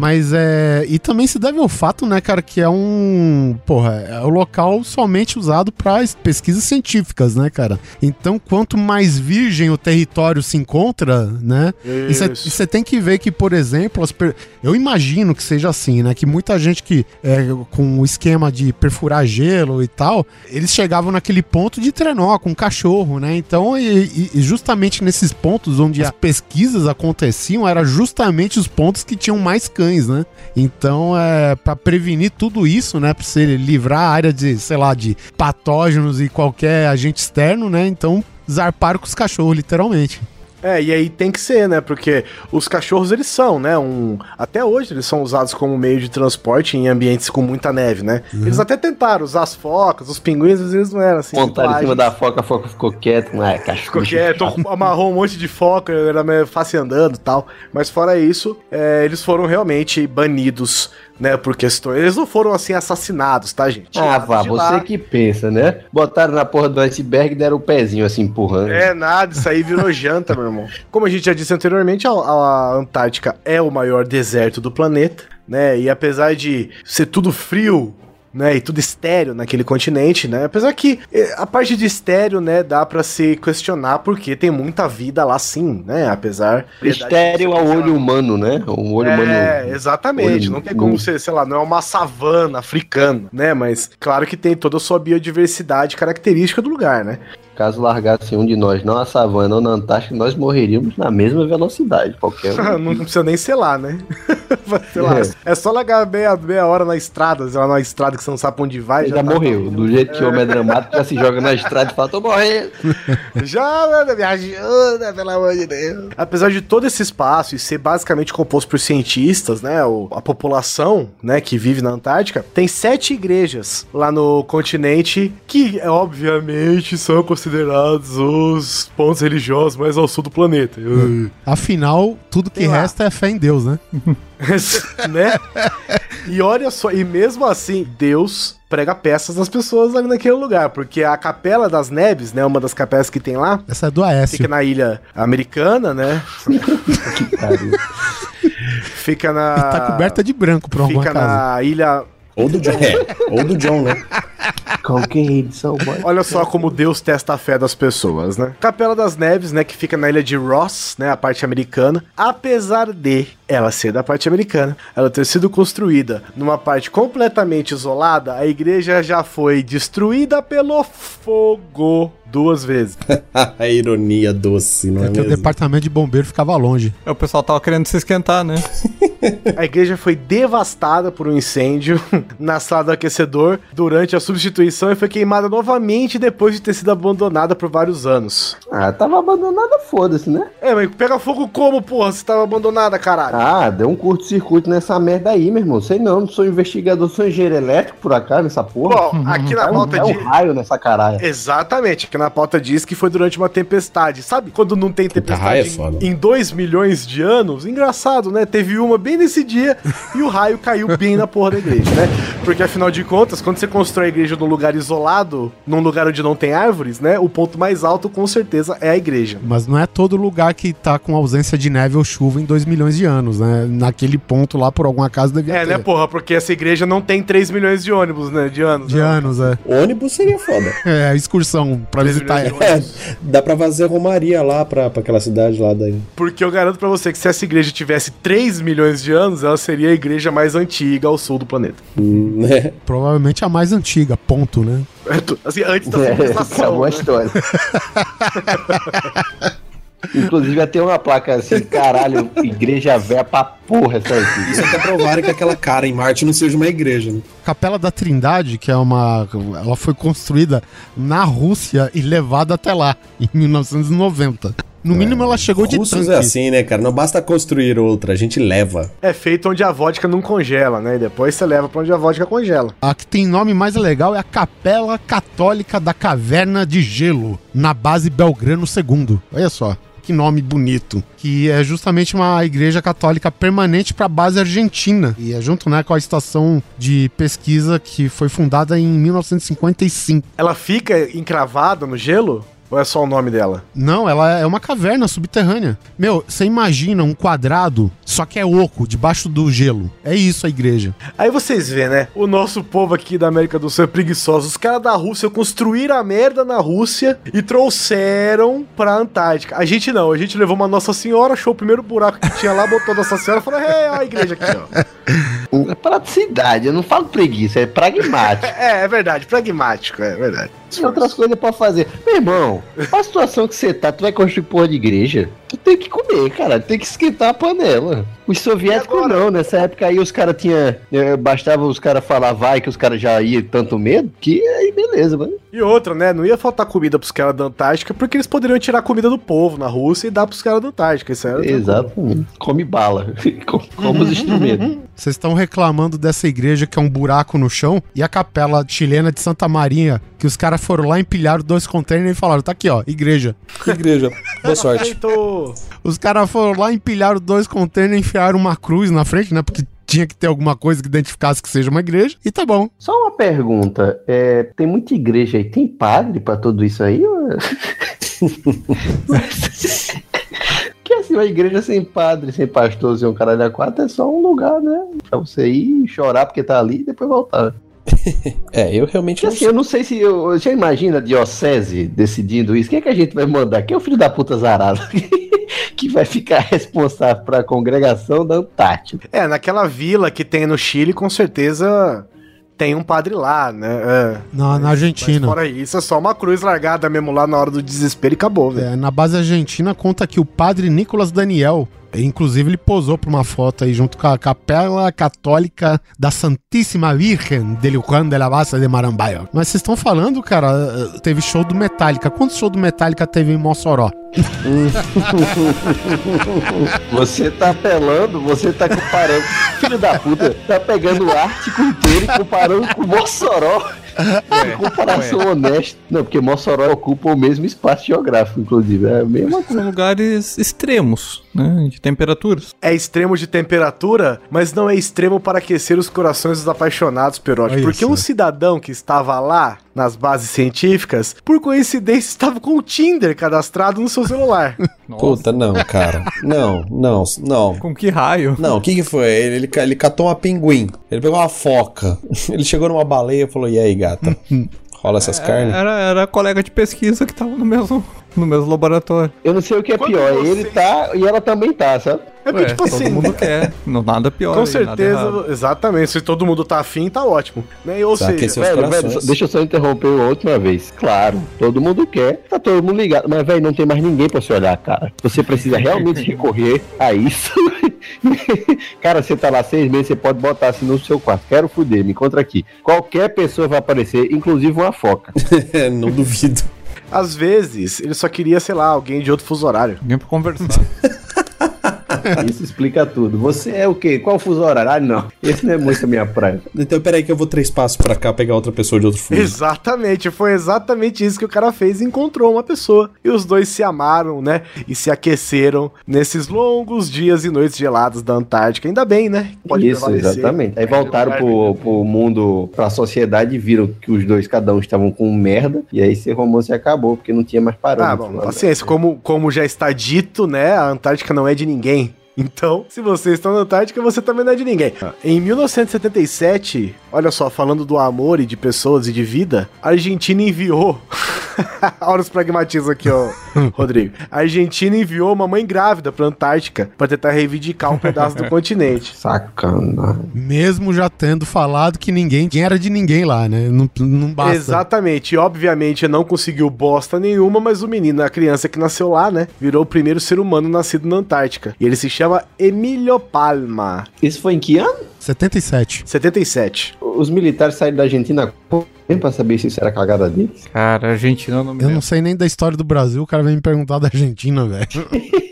Mas é. E também se deve ao fato, né, cara, que é um. Porra, é o local somente usado para pesquisas científicas, né, cara? Então, quanto mais virgem o território se encontra, né? E Isso. você tem que ver que, por exemplo, per- eu imagino que seja assim, né? Que muita gente que é, com o esquema de perfurar gelo e tal, eles chegavam naquele ponto de trenó com cachorro, né? Então, e, e- e justamente nesses pontos onde as pesquisas aconteciam, era justamente os pontos que tinham mais cães, né? Então, é para prevenir tudo isso, né? Para você livrar a área de, sei lá, de patógenos e qualquer agente externo, né? Então, zarparam com os cachorros, literalmente. É, e aí tem que ser, né? Porque os cachorros, eles são, né? Um... Até hoje eles são usados como meio de transporte em ambientes com muita neve, né? Eles até tentaram usar as focas, os pinguins, mas eles não eram assim. Montaram em cima da foca, a foca ficou quieta. Ah, é cachorro. Ficou quieto, amarrou um monte de foca, era meio fácil andando e tal. Mas fora isso, é, eles foram realmente banidos, né? Por questões. Eles não foram assim assassinados, tá, gente? Ah, vá, você lá. que pensa, né? Botaram na porra do iceberg e deram o pezinho assim, empurrando. É nada, isso aí virou janta, meu irmão. Como a gente já disse anteriormente, a, a Antártica é o maior deserto do planeta, né? E apesar de ser tudo frio, né, e tudo estéreo naquele continente, né? Apesar que eh, a parte de estéreo, né, dá pra se questionar porque tem muita vida lá sim, né? Apesar Estéreo ao olho humano, né? O olho humano. é, exatamente. olho não tem como ser, sei lá, não é uma savana africana, né? Mas claro que tem toda a sua biodiversidade característica do lugar, né? Caso largasse um de nós, não a savana ou na Antártica, nós morreríamos na mesma velocidade, qualquer um. não precisa nem lá, né? sei lá, é. só largar meia, meia hora na estrada, sei lá, na estrada que você não sabe onde vai. Já, tá- morreu. Do jeito que o homem é dramático, já se joga na estrada e fala, tô morrendo. Já, mano, me ajuda, pelo amor de Deus. Apesar de todo esse espaço e ser basicamente composto por cientistas, né? a população, né, que vive na Antártica, tem sete igrejas lá no continente que, é, obviamente, são consideradas considerados os pontos religiosos mais ao sul do planeta. Eu- Afinal, tudo que Sei lá. resta é fé em Deus, né? né? E olha só, e mesmo assim, Deus prega peças nas pessoas ali naquele lugar, porque a Capela das Neves, né, uma das capelas que tem lá, Essa é do Aécio. fica na ilha americana, né? fica na Tá coberta de branco por alguma Fica casa. na ilha Ou do John. É, ou do John, né? Qualquer edição, boy. Olha só como Deus testa a fé das pessoas, né? Capela das Neves, né, que fica na ilha de Ross, né, a parte americana. Apesar de ela ser da parte americana, ela ter sido construída numa parte completamente isolada, a igreja já foi destruída pelo fogo duas vezes. A ironia doce, não é, É que o mesmo? departamento de bombeiro ficava longe. O pessoal tava querendo se esquentar, né? A igreja foi devastada por um incêndio na sala do aquecedor durante a substituição e foi queimada novamente depois de ter sido abandonada por vários anos. Ah, tava abandonada, foda-se, né? É, mas pega fogo como, porra? Você tava abandonada, caralho. Ah, deu um curto-circuito nessa merda aí, meu irmão. Sei não, não sou investigador, sou engenheiro elétrico por acaso nessa porra. Bom, aqui na é um, pauta é um de. raio nessa caralho. Exatamente, que na pauta diz que foi durante uma tempestade. Sabe quando não tem raio é tempestade foda. em 2 milhões de anos? Engraçado, né? Teve uma bem nesse dia e o raio caiu bem na porra da igreja, né? Porque afinal de contas, quando você constrói a igreja num lugar isolado, num lugar onde não tem árvores, né? O ponto mais alto com certeza é a igreja. Mas não é todo lugar que tá com ausência de neve ou chuva em 2 milhões de anos, né? Naquele ponto lá, por algum acaso, devia É, ter. né, porra? Porque essa igreja não tem 3 milhões de ônibus, né? De anos. De né? anos, é. Ônibus seria foda. É, excursão pra visitar ela. É, dá pra fazer romaria lá pra, pra aquela cidade lá daí. Porque eu garanto pra você que se essa igreja tivesse 3 milhões de anos, ela seria a igreja mais antiga ao sul do planeta. Hum, né? Provavelmente a mais antiga, ponto, né? Assim, antes da É, civilização. acabou a né? história. Inclusive ter uma placa assim, caralho, igreja véia pra porra essa aqui. Isso até provarem que aquela cara em Marte não seja uma igreja, né? Capela da Trindade, que é uma. Ela foi construída na Rússia e levada até lá, em 1990. No mínimo, ela chegou de Russos tanque. é assim, né, cara? Não basta construir outra, a gente leva. É feito onde a vodka não congela, né? E depois você leva pra onde a vodka congela. A que tem nome mais legal é a Capela Católica da Caverna de Gelo, na base Belgrano II. Olha só. Que nome bonito. Que é justamente uma igreja católica permanente para a base argentina. E é junto né, com a estação de pesquisa que foi fundada em 1955. Ela fica encravada no gelo? Ou é só o nome dela? Não, ela é uma caverna subterrânea. Meu, você imagina um quadrado, só que é oco, debaixo do gelo. É isso a igreja. Aí vocês vê, né? O nosso povo aqui da América do Sul é preguiçoso. Os caras da Rússia construíram a merda na Rússia e trouxeram pra Antártica. A gente não, a gente levou uma Nossa Senhora, achou o primeiro buraco que tinha lá, botou a Nossa Senhora e falou: é, ó a igreja aqui, ó. É praticidade, eu não falo preguiça, é pragmático. É, é verdade, pragmático, é verdade. Tem outras coisas pra fazer. Meu irmão, a situação que você tá, tu vai construir porra de igreja, tu tem que comer, cara, tem que esquentar a panela. Os soviéticos não, nessa época aí os caras tinham. eh, Bastava os caras falar vai que os caras já iam tanto medo, que aí beleza, mano. E outra, né? Não ia faltar comida pros caras da Antártica, porque eles poderiam tirar a comida do povo na Rússia e dar pros caras da Antártica. Isso era Exatamente. Come bala. Como os instrumentos. Vocês estão reclamando dessa igreja que é um buraco no chão e a capela chilena de Santa Maria, que os caras foram lá, empilharam dois containers e falaram: tá aqui, ó, igreja. Igreja, boa sorte. Os caras foram lá, empilharam dois containers, enfiaram uma cruz na frente, né? Porque tinha que ter alguma coisa que identificasse que seja uma igreja, e tá bom. Só uma pergunta. é, tem muita igreja aí, tem padre pra tudo isso aí? ou- é? que assim, uma igreja sem padre, sem pastor, sem um caralho a quatro é só um lugar, né? Pra você ir chorar porque tá ali e depois voltar. É, eu realmente Porque não assim, eu não sei se. Eu, você imagina a diocese decidindo isso? Quem é que a gente vai mandar? Quem é o filho da puta zarado? que vai ficar responsável pra congregação da Antártida? É, naquela vila que tem no Chile, com certeza tem um padre lá, né? É. Na, na Mas Argentina. fora isso, é só uma cruz largada mesmo lá na hora do desespero e acabou, velho. É, na base argentina conta que o padre Nicolas Daniel, inclusive ele posou pra uma foto aí junto com a Capela Católica da Santíssima Virgem de Juan de la Base de Marambaio. Mas vocês estão falando, cara, eh, teve show do Metallica. Quantos shows do Metallica teve em Mossoró? Você tá apelando, você tá comparando. Filho da puta, tá pegando o Ártico inteiro e comparando com o Mossoró. Comparação honesta. Não, porque Mossoró ocupa o mesmo espaço geográfico, inclusive. É a mesma coisa. São lugares extremos, né? De temperaturas. É extremo de temperatura, mas não é extremo para aquecer os corações dos apaixonados, Perotti. Porque só. um cidadão que estava lá nas bases científicas, por coincidência, estava com o Tinder cadastrado no seu celular. Puta, não, cara. Não, não, não. Com que raio? Não, o que que foi? Ele, ele, ele catou uma pinguim. Ele pegou uma foca. Ele chegou numa baleia e falou: E aí, gata? Rola essas carnes? Era, era colega de pesquisa que tava no mesmo, no mesmo laboratório. Eu não sei o que é Quando pior. você- Ele tá e ela também tá, sabe? É porque, Ué, tipo todo assim, mundo quer. Não, nada pior. com aí, certeza, exatamente. Se todo mundo tá afim, tá ótimo. Né? Ou Sabe seja, velho, velho, deixa eu só interromper uma última vez. Claro, todo mundo quer, tá todo mundo ligado. Mas, velho, não tem mais ninguém pra se olhar, cara. Você precisa realmente recorrer a isso. cara, você tá lá seis meses, você pode botar assim no seu quarto. Quero fuder, me encontra aqui. Qualquer pessoa vai aparecer, inclusive uma foca. não duvido. Às vezes, ele só queria, sei lá, alguém de outro fuso horário. Ninguém pra conversar. Isso explica tudo. Você é o quê? Qual fuso horário? Ah, não. Esse não é muito a minha praia. Então, peraí, que eu vou três passos pra cá pegar outra pessoa de outro fuso. Exatamente, foi exatamente isso que o cara fez. Encontrou uma pessoa e os dois se amaram, né? E se aqueceram nesses longos dias e noites geladas da Antártica. Ainda bem, né? Isso, prevalecer. exatamente. Aí voltaram lugar pro, pro mundo, pra sociedade e viram que os dois, cada um, estavam com merda. E aí esse romance acabou, porque não tinha mais Ah, parâmetro. bom, lá. paciência, como, como já está dito, né? A Antártica não é de ninguém. Então, se você está na Antártica, você também não é de ninguém. Em 1977, olha só, falando do amor e de pessoas e de vida, a Argentina enviou. olha os pragmatismos aqui, ó, Rodrigo. A Argentina enviou uma mãe grávida pra Antártica pra tentar reivindicar um pedaço do continente. Sacanagem. Mesmo já tendo falado que ninguém quem era de ninguém lá, né? Não, não basta. Exatamente. E obviamente não conseguiu bosta nenhuma, mas o menino, a criança que nasceu lá, né? Virou o primeiro ser humano nascido na Antártica. E ele se chama Emílio Palma. Isso foi em que ano? 77. 77. Os militares saíram da Argentina nem pra saber se isso era cagada deles. Cara, a Argentina não me Eu não sei nem da história do Brasil, o cara vem me perguntar da Argentina, velho.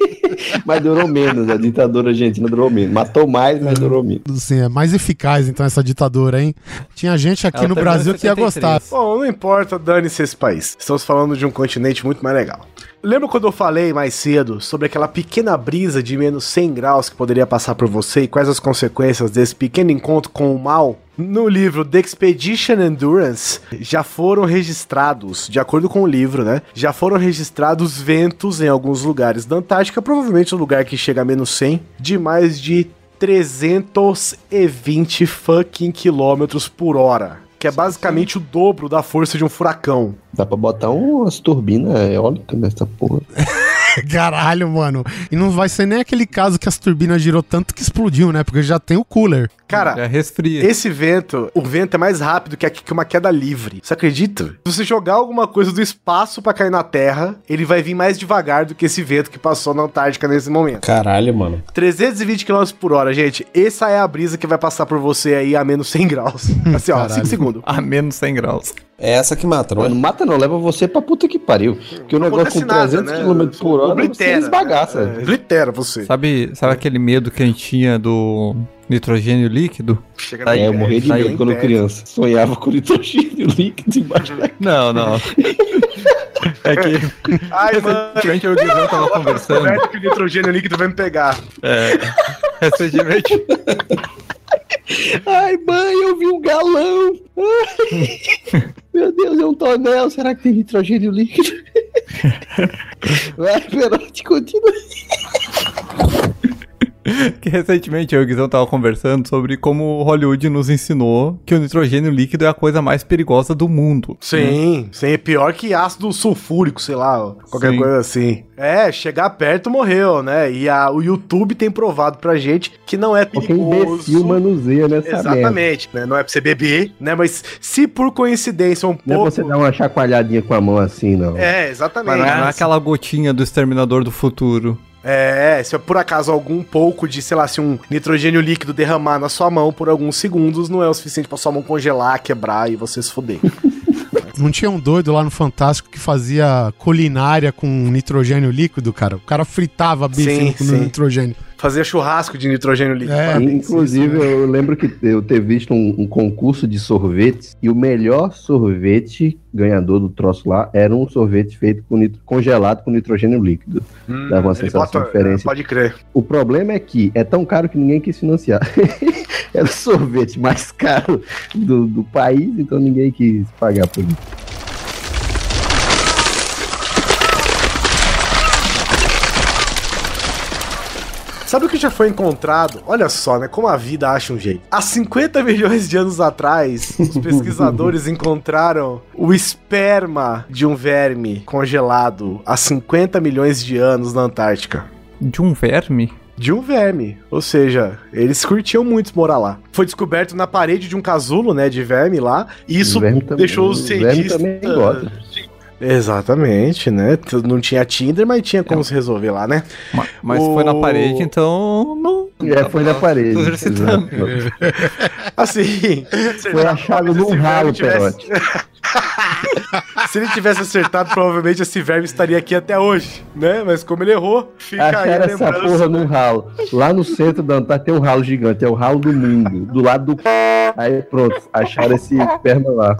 Mas durou menos, a ditadura argentina durou menos. Matou mais, mas durou menos. Assim, é mais eficaz, então, essa ditadura, hein? Tinha gente aqui Ela no Brasil que ia 73. gostar. Bom, não importa, dane-se esse país. Estamos falando de um continente muito mais legal. Lembra quando eu falei mais cedo sobre aquela pequena brisa de menos 100 graus que poderia passar por você e quais as consequências desse pequeno encontro com o mal? No livro The Expedition Endurance, já foram registrados, de acordo com o livro, né? Já foram registrados ventos em alguns lugares da Antártica, provavelmente um lugar que chega a menos 100, de mais de 320 fucking quilômetros por hora. Que é basicamente o dobro da força de um furacão. Dá pra botar umas turbinas eólicas nessa porra. Caralho, mano. E não vai ser nem aquele caso que as turbinas girou tanto que explodiu, né? Porque já tem o cooler. Cara, Já resfria. esse vento, o vento é mais rápido que, a- que uma queda livre. Você acredita? Se você jogar alguma coisa do espaço pra cair na Terra, ele vai vir mais devagar do que esse vento que passou na Antártica nesse momento. Caralho, mano. 320 km por hora, gente. Essa é a brisa que vai passar por você aí a menos 100 graus. Assim, ó, Caralho. 5 segundos. A menos 100 graus. É essa que mata, não Não é? mata não, leva você pra puta que pariu. Porque o negócio com 300 km por hora, você Oblitera, esbagaça. né? É, Oblitera você. Sabe, sabe aquele medo que a gente tinha do nitrogênio líquido? Chega É, eu morri de chega medo quando criança. Sonhava com nitrogênio líquido embaixo da Não, não. É que Ai, mano. recentemente eu e o Guizão tava conversando. Que o nitrogênio líquido vai me pegar. É, recentemente, Ai, mãe, eu vi um galão. Ai, meu Deus, é um tonel. Será que tem nitrogênio líquido? Vai, Perote, continua. que recentemente eu e o Guizão tava conversando sobre como Hollywood nos ensinou que o nitrogênio líquido é a coisa mais perigosa do mundo. Sim, sim, é pior que ácido sulfúrico, sei lá, qualquer Sim. coisa assim. É, chegar perto morreu, né? E a- o YouTube tem provado pra gente que não é Porque imbecil perigoso. manuseia nessa merda. Exatamente, né? Não é pra você beber, né? Mas se por coincidência um Não é pouco. você dar uma chacoalhadinha com a mão assim, não. É, exatamente. Mas não é aquela gotinha do exterminador do futuro. É, se por acaso algum pouco de, sei lá, se um nitrogênio líquido derramar na sua mão por alguns segundos, não é o suficiente pra sua mão congelar, quebrar e você se fuder. Não tinha um doido lá no Fantástico que fazia culinária com nitrogênio líquido, cara? O cara fritava bife Sim, no sim. nitrogênio. Fazia churrasco de nitrogênio líquido. É. Inclusive, eu lembro que eu ter visto um, um concurso de sorvetes e o melhor sorvete ganhador do troço lá era um sorvete feito com nitro- congelado com nitrogênio líquido. Hum, Dava uma sensação bota- diferente. Pode crer. O problema é que é tão caro que ninguém quis financiar. era o sorvete mais caro do, do país, então ninguém quis pagar por isso. Sabe o que já foi encontrado? Olha só, né? Como a vida acha um jeito. Há 50 milhões de anos atrás, os pesquisadores encontraram o esperma de um verme congelado há 50 milhões de anos na Antártica. De um verme? De um verme. Ou seja, eles curtiam muito morar lá. Foi descoberto na parede de um casulo, né? De verme lá. E isso deixou os o verme cientistas. também gosta. Exatamente, né? Não tinha Tinder, mas tinha como se resolver lá, né? Ma- Mas foi na O- parede, então não. É, foi na parede. Assim. Foi achado num ralo, tivesse- Perote. Se ele tivesse acertado, provavelmente esse verme estaria aqui até hoje, né? Mas como ele errou, fica aí Acharam essa lembrança. porra num ralo. Lá no centro da Antártida tem um ralo gigante, é o ralo do mundo. Do lado do. Aí pronto, acharam esse esperma lá.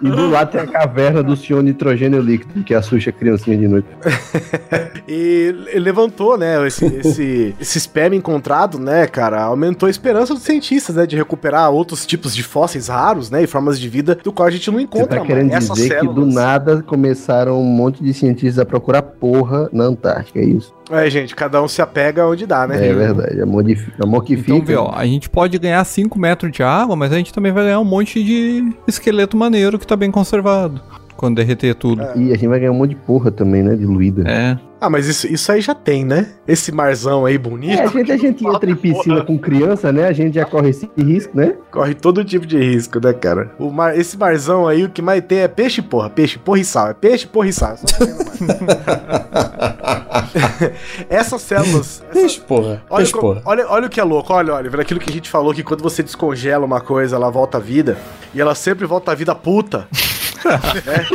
E do lado tem a caverna do senhor nitrogênio líquido, que assusta a criancinha de noite. E levantou, né? Esse, esse, esse esperma encontrado, né, cara, aumentou a esperança dos cientistas, né? De recuperar outros tipos de fósseis raros, né? E formas de vida do qual a gente não Você encontra tá querendo mais. Essas dizer que do nada começaram um monte de cientistas a procurar porra na Antártica, é isso? É, gente, cada um se apega onde dá, né? É verdade, amor, de, amor que Então, fica. vê, ó, a gente pode ganhar 5 metros de água, mas a gente também vai ganhar um monte de esqueleto maneiro que tá bem conservado. Quando derreter tudo. E a gente vai ganhar um monte de porra também, né? Diluída. É. Ah, mas isso, isso aí já tem, né? Esse marzão aí bonito. É, a gente, a gente entra em piscina com criança, né? A gente já corre esse risco, né? Corre todo tipo de risco, né, cara? O mar, esse marzão aí, o que mais tem é peixe, porra. Peixe, porra e sal. É peixe, porra e sal. Essas células. essa- Peixe, porra. Olha, Peixe, porra. olha, olha o que é louco, olha, Oliver, aquilo que a gente falou que quando você descongela uma coisa, ela volta à vida, e ela sempre volta à vida puta. Né?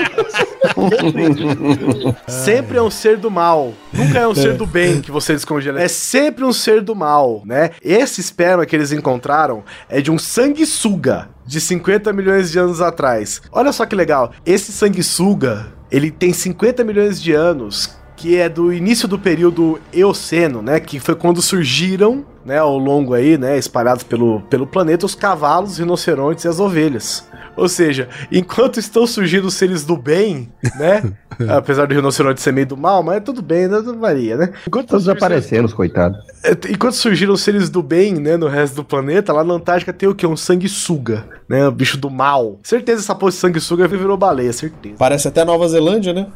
sempre é um ser do mal. Nunca é um ser do bem que você descongela. É sempre um ser do mal, né? Esse esperma que eles encontraram é de um sanguessuga de 50 milhões de anos atrás. Olha só que legal. Esse sanguessuga, ele tem 50 milhões de anos que é do início do período Eoceno, né, que foi quando surgiram, né, ao longo aí, né, espalhados pelo, pelo planeta, os cavalos, os rinocerontes e as ovelhas. Ou seja, enquanto estão surgindo os seres do bem, né, apesar do rinoceronte ser meio do mal, mas tudo bem, né, não varia, né? Enquanto Todos surgiram- aparecendo, os coitados. é, Enquanto surgiram os seres do bem, né, no resto do planeta, lá na Antártica tem o quê? Um sanguessuga, né, o bicho do mal. Certeza essa porra de sanguessuga virou baleia, certeza. Parece até Nova Zelândia, né?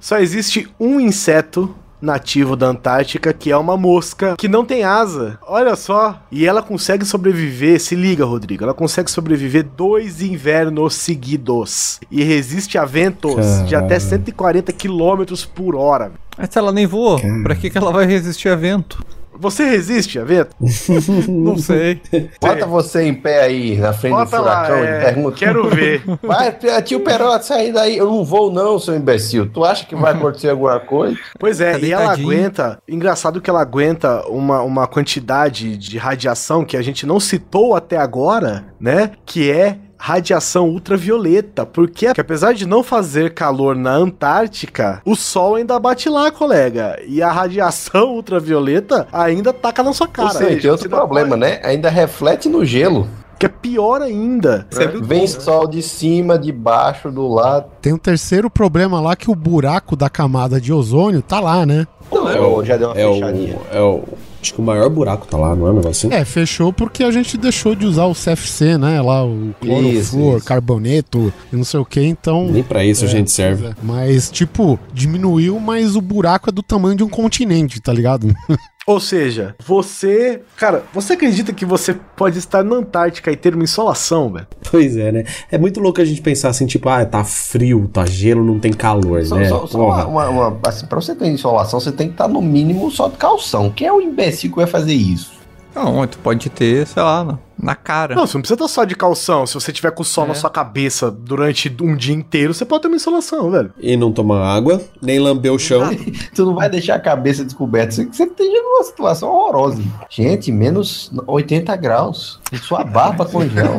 Só existe um inseto nativo da Antártica que é uma mosca que não tem asa. Olha só. E ela consegue sobreviver, se liga, Rodrigo, ela consegue sobreviver dois invernos seguidos e resiste a ventos de até 140 km por hora. Mas se ela nem voa, pra que, que ela vai resistir a vento? Você resiste a vento? Não sei. Bota você em pé aí, na frente Bota lá, é, quero ver. Vai, tio Perote, sai daí. Eu não vou não, seu imbecil. Tu acha que vai acontecer alguma coisa? Pois é, Tá e ela aguenta. Engraçado que ela aguenta uma, uma quantidade de radiação que a gente não citou até agora, né? Que é radiação ultravioleta. Porque que apesar de não fazer calor na Antártica, o sol ainda bate lá, colega. E a radiação ultravioleta ainda taca na sua cara. Ou seja, tem outro problema, pode- né? Ainda reflete no gelo. Que é pior ainda. Vem sol de cima, de baixo, do lado. Tem um terceiro problema lá que o buraco da camada de ozônio tá lá, né? Não, é, o- já deu uma É fechadinha. o, é o. Acho que o maior buraco tá lá, não é um negócio assim? É, fechou porque a gente deixou de usar o CFC, né? Lá, o isso. carboneto e não sei o que, então. Nem pra isso a gente serve. É, Mas, tipo, diminuiu, mas o buraco é do tamanho de um continente, tá ligado? Ou seja, você. Cara, você acredita que você pode estar na Antártica e ter uma insolação, velho? Pois é, né? É muito louco a gente pensar assim, tipo, ah, tá frio, tá gelo, não tem calor, Só, né? só- só Porra. uma, uma- uma- assim, pra você ter insolação, você tem que estar no mínimo só de calção. Quem é o imbecil que vai fazer isso? Não, tu pode ter, sei lá, na, na cara. Não, você não precisa estar só de calção. Se você tiver com o sol É. na sua cabeça durante um dia inteiro, você pode ter uma insolação, velho. E não tomar água, nem lamber o chão. Tu não vai deixar a cabeça descoberta. Você, você esteja numa situação horrorosa. Gente, menos 80 graus. Sua barba congela.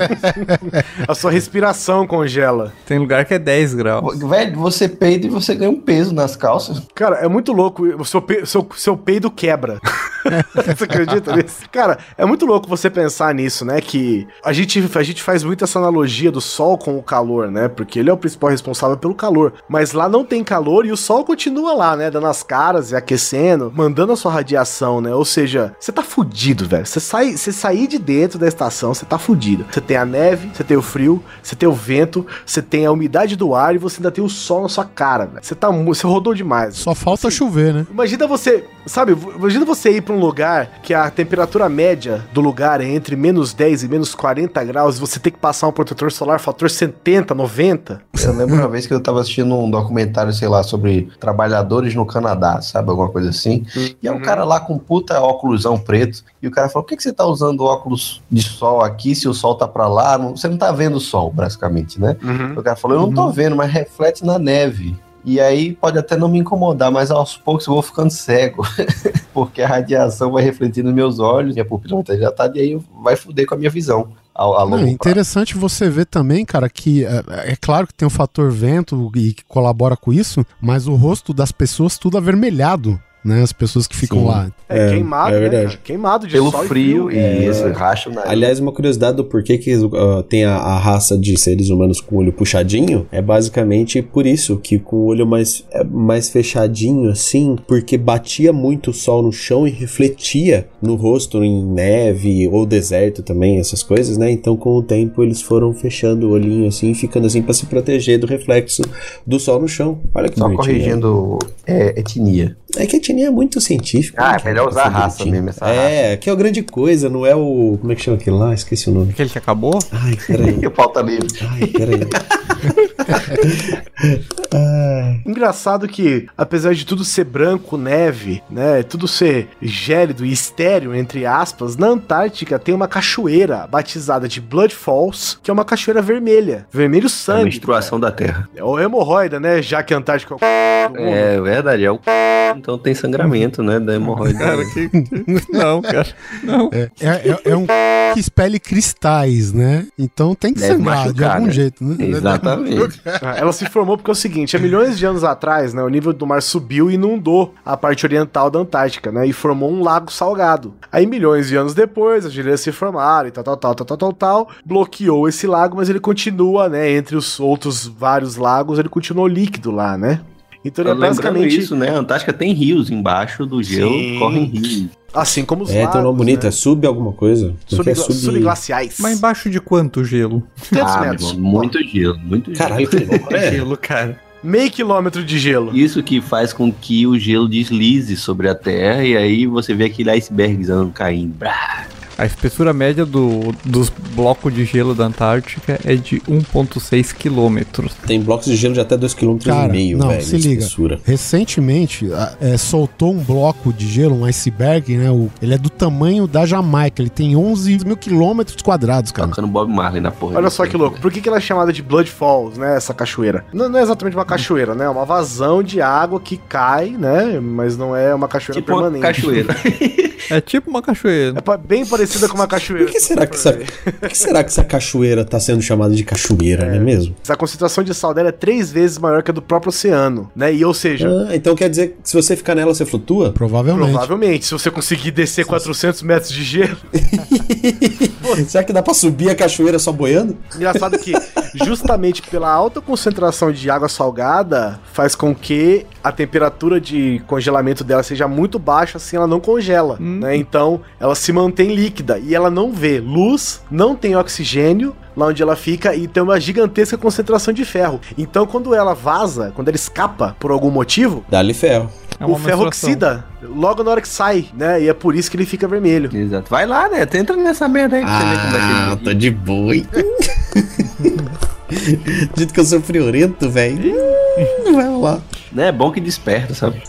A sua respiração congela. Tem lugar que é 10 graus. Velho, você peida e você ganha um peso nas calças. Cara, é muito louco. O seu, pe- seu, seu peido quebra. você acredita nisso? Cara, é muito louco você pensar nisso, né? Que a gente, a gente faz muito essa analogia do sol com o calor, né? Porque ele é o principal responsável pelo calor. Mas lá não tem calor e o sol continua lá, né? Dando as caras e aquecendo, mandando a sua radiação, né? Ou seja, você tá fudido, velho. Você sai, você sair de dentro da estação, você tá fudido. Você tem a neve, você tem o frio, você tem o vento, você tem a umidade do ar e você ainda tem o sol na sua cara, velho. Você tá, você rodou demais. Só falta chover, né? Imagina você, sabe, imagina você ir pra um lugar que a temperatura média do lugar é entre menos 10 e menos 40 graus e você tem que passar um protetor solar fator 70, 90. Eu lembro uma vez que eu tava assistindo um documentário, sei lá, sobre trabalhadores no Canadá, sabe? Alguma coisa assim. E é um cara lá com puta óculosão preto. E o cara falou: por que, que você tá usando óculos de sol aqui se o sol tá pra lá? Não- Você não tá vendo o sol, basicamente, né? O cara falou: eu não tô vendo, mas reflete na neve. E aí pode até não me incomodar, mas aos poucos eu vou ficando cego. Porque a radiação vai refletir nos meus olhos, minha pupila já tá e aí vai fuder com a minha visão. A, Não, é interessante você ver também, cara, que é, é claro que tem o fator vento e que colabora com isso, mas o rosto das pessoas tudo avermelhado, né? As pessoas que ficam Sim. lá. É, É, queimado, é né, verdade. cara? Queimado de Pelo sol frio e É. racho na Aliás, uma curiosidade do porquê que uh, tem a, a raça de seres humanos com o olho puxadinho é basicamente por isso, que com o olho mais, é, mais fechadinho assim, porque batia muito o sol no chão e refletia no rosto em neve ou deserto também, essas coisas, né? Então com o tempo eles foram fechando o olhinho assim, ficando assim pra se proteger do reflexo do sol no chão. Olha que Só bonitinho. corrigindo é, etnia. É que a etnia é muito científica. Ah, né, é melhor usar a raça mesmo, essa É, que é a grande coisa, não é o. Como é que chama aquele lá? Esqueci o nome. Aquele que acabou? Ai, peraí. Pauta livre. Ai, peraí. Engraçado que, apesar de tudo ser branco, neve, né, tudo ser gélido e estéreo, entre aspas, na Antártica tem uma cachoeira batizada de Blood Falls, que é uma cachoeira vermelha, vermelho É a sangue. menstruação da Terra. É o hemorroida, né, já que a Antártica é o. É verdade, é o então tem sangramento, né, da hemorroida. Não, cara. Não. É, é, é um que expele cristais, né? Então tem que Deve sangrar de machucar, algum né? jeito, né? Exatamente. Ah, Ela se formou porque é o seguinte, há milhões de anos atrás, né, o nível do mar subiu e inundou a parte oriental da Antártica, né, e formou um lago salgado. Aí milhões de anos depois, as geleiras se formaram e tal, tal, tal, tal, tal, tal, tal, bloqueou esse lago, mas ele continua, né, entre os outros vários lagos, ele continuou líquido lá, né. Então ele é basicamente isso, né? A Antártica tem rios embaixo do gelo, Sim. correm rios. Assim como os É, tem um nome bonito, né? é sub alguma coisa. É sub... Subglaciais. Mas embaixo de quanto gelo? 500 Ah, metros. irmão, muito gelo, muito gelo. Caralho, que louco, né? Gelo, cara. Meio quilômetro de gelo. Isso que faz com que o gelo deslize sobre a Terra e aí você vê aquele icebergzão caindo. Brá. A espessura média do, dos blocos de gelo da Antártica é de 1,6 quilômetros. Tem blocos de gelo de até 2,5 km, não, velho. se liga. espessura. Recentemente, a- é, soltou um bloco de gelo, um iceberg, né? O- ele é do tamanho da Jamaica, ele tem 11 mil quilômetros quadrados, cara. Tocando Bob Marley na porra. Olha só que louco. Por que, que ela é chamada de Blood Falls, né? Essa cachoeira? Não, não é exatamente uma cachoeira, né? É uma vazão de água que cai, né? Mas não é uma cachoeira Tipo uma permanente. cachoeira. É tipo uma cachoeira. É bem parecida com uma cachoeira. Por que se será que for essa, que será que essa cachoeira tá sendo chamada de cachoeira, não é mesmo? A concentração de sal dela é três vezes maior que a do próprio oceano, né? E ou seja, Ah, então quer dizer que se você ficar nela, você flutua? Provavelmente. provavelmente, se você conseguir descer 400 metros de gelo, Será que dá pra subir a cachoeira só boiando? Engraçado que, justamente pela alta concentração de água salgada, faz com que a temperatura de congelamento dela seja muito baixa, assim ela não congela, né? Então, ela se mantém líquida e ela não vê luz, não tem oxigênio lá onde ela fica e tem uma gigantesca concentração de ferro. Então, quando ela vaza, quando ela escapa por algum motivo, Dá-lhe ferro. É o ferro oxida logo na hora que sai, né? E é por isso que ele fica vermelho. Exato. Vai lá, né? Entra nessa merda aí pra você ver como Ah, vai tô ter. de boa, Dito que eu sou friorento, velho. Não vai rolar. Né? É bom que desperta, sabe?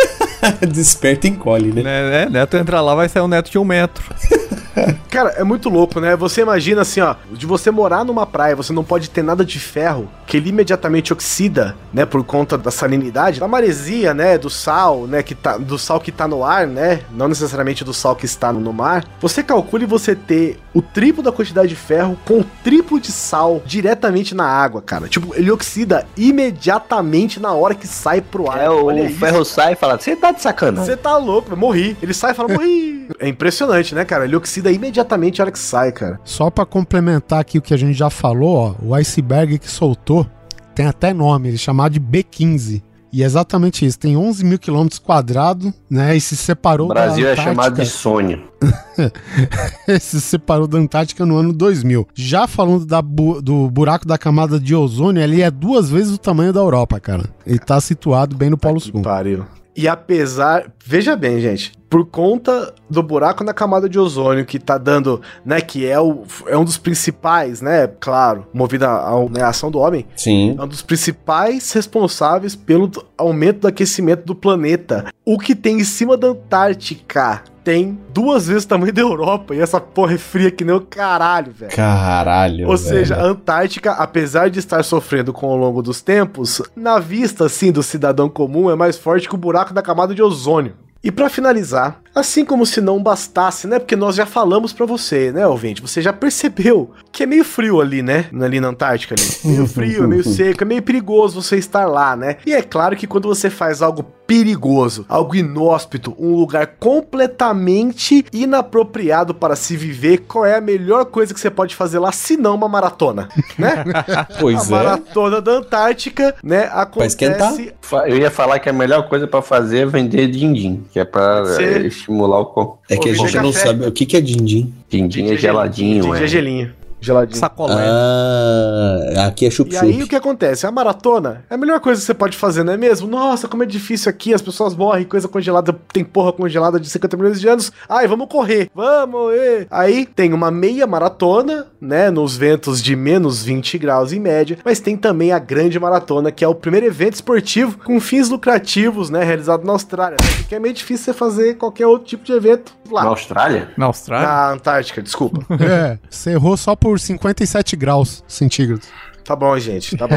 Desperta e encolhe, né? Né? Neto entra lá, vai sair um neto de um metro. Cara, é muito louco, né? Você imagina assim, ó, de você morar numa praia, você não pode ter nada de ferro, que ele imediatamente oxida, né, por conta da salinidade, da maresia, né, do sal, né, que tá, do sal que tá no ar, né, não necessariamente do sal que está no mar. Você calcule você ter o triplo da quantidade de ferro com o triplo de sal diretamente na água, cara. Tipo, ele oxida imediatamente na hora que sai pro ar. É, o isso. ferro sai e fala, você tá de sacanagem. Você tá louco, eu morri. Ele sai e fala, morri. É impressionante, né, cara? Ele oxida imediatamente na hora que sai, cara. Só pra complementar aqui o que a gente já falou, ó, o iceberg que soltou tem até nome, ele é chamado de B15. E é exatamente isso, tem 11 mil quilômetros quadrados, né? E se separou O Brasil da é chamado de Antártica. sonho. se separou da Antártica no ano 2000. Já falando da bu- do buraco da camada de ozônio, ele é duas vezes o tamanho da Europa, cara. Ele tá situado bem no Polo Sul. Pariu. E apesar. Veja bem, gente. Por conta do buraco na camada de ozônio que tá dando, né? Que é, o, é um dos principais, né? Claro, movido à à ação do homem. Sim. É um dos principais responsáveis pelo aumento do aquecimento do planeta. O que tem em cima da Antártica tem duas vezes o tamanho da Europa. E essa porra é fria que nem o caralho, velho. Caralho. Ou velho. seja, a Antártica, apesar de estar sofrendo com o longo dos tempos, na vista assim do cidadão comum é mais forte que o buraco da camada de ozônio. E pra finalizar, assim como se não bastasse, né? Porque nós já falamos pra você, né, ouvinte? Você já percebeu que é meio frio ali, né? Ali na Antártica ali. Meio frio, é meio seco, é meio perigoso você estar lá, né? E é claro que quando você faz algo perigoso, algo inóspito, um lugar completamente inapropriado para se viver, qual é a melhor coisa que você pode fazer lá, se não uma maratona, né? Pois a é. maratona da Antártica, né, esquentar. acontece Fa- Eu ia falar que a melhor coisa pra fazer é vender din-din, que é pra estimular o corpo. É que a gente não sabe o que, que é din-din. Din-din é geladinho, Din-din é. é gelinho. Geladinho. Sacolé. Ah, aqui é E chup-chup. aí o que acontece? A maratona é a melhor coisa que você pode fazer, não é mesmo? Nossa, como é difícil aqui, as pessoas morrem, coisa congelada, tem porra congelada de 50 milhões de anos. Ai, vamos correr, vamos! ê. Aí tem uma meia maratona, né, nos ventos de menos 20 graus em média, mas tem também a grande maratona, que é o primeiro evento esportivo com fins lucrativos, né, realizado na Austrália. né, Porque é meio difícil você fazer qualquer outro tipo de evento Na lá. Austrália? Na Austrália? Na Antártica, desculpa. É, você errou só por 57 graus centígrados. Tá bom, gente, tá bom.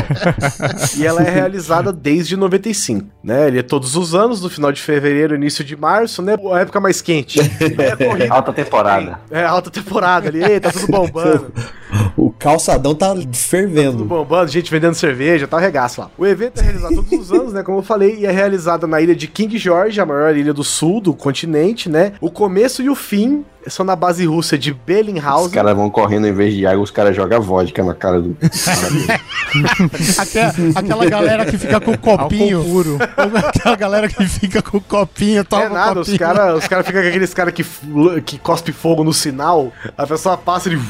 e ela é realizada desde 95, né? Ele é todos os anos, no final de fevereiro, início de março, né? A época mais quente. É corrida. Alta temporada. É alta temporada ali, Ei, tá tudo bombando. O calçadão tá Tudo fervendo. bombando, gente vendendo cerveja, tá regaço lá. O evento é realizado todos os anos, né? Como eu falei, e é realizado na ilha de King George, a maior ilha do sul do continente, né? O começo e o fim são na base russa de Os Bellinghausen. caras vão correndo em vez de água, os caras jogam vodka na cara do. Até aquela galera que fica com o copinho. puro. Aquela galera que fica com o copinho, toma É nada, o os copinho. caras os cara ficam com aqueles caras que, que cospe fogo no sinal, a pessoa passa e ele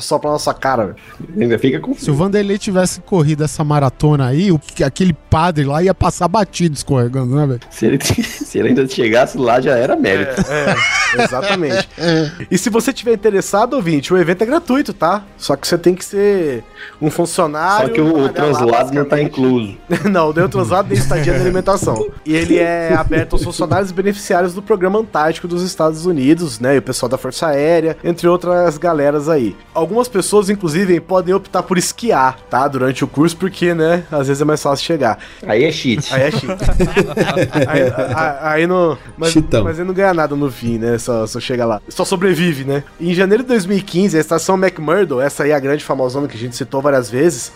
sopra na nossa cara, velho. Ainda fica com. Se o Vanderlei tivesse corrido essa maratona aí, o, aquele padre lá ia passar batido escorregando, né, velho? Se ele, se ele ainda chegasse lá, já era mérito. É, exatamente. E se você tiver interessado, ouvinte, o evento é gratuito, tá? Só que você tem que ser um funcionário. Só que o, o translado não tá incluso. não, deu translado nem estadia de alimentação. E ele é aberto aos funcionários e beneficiários do Programa Antártico dos Estados Unidos, né? E o pessoal da Força Aérea, entre outras galeras aí. Algumas pessoas, inclusive, podem optar por esquiar, tá? Durante o curso, porque, né? Às vezes é mais fácil chegar. Aí é cheat. Aí é chique. aí, aí, aí não. Mas, Chitão. mas ele não ganha nada no fim, né? Só, só chega lá. Só sobrevive, né? Em janeiro de 2015, a estação McMurdo, essa aí é a grande famosona que a gente citou várias vezes.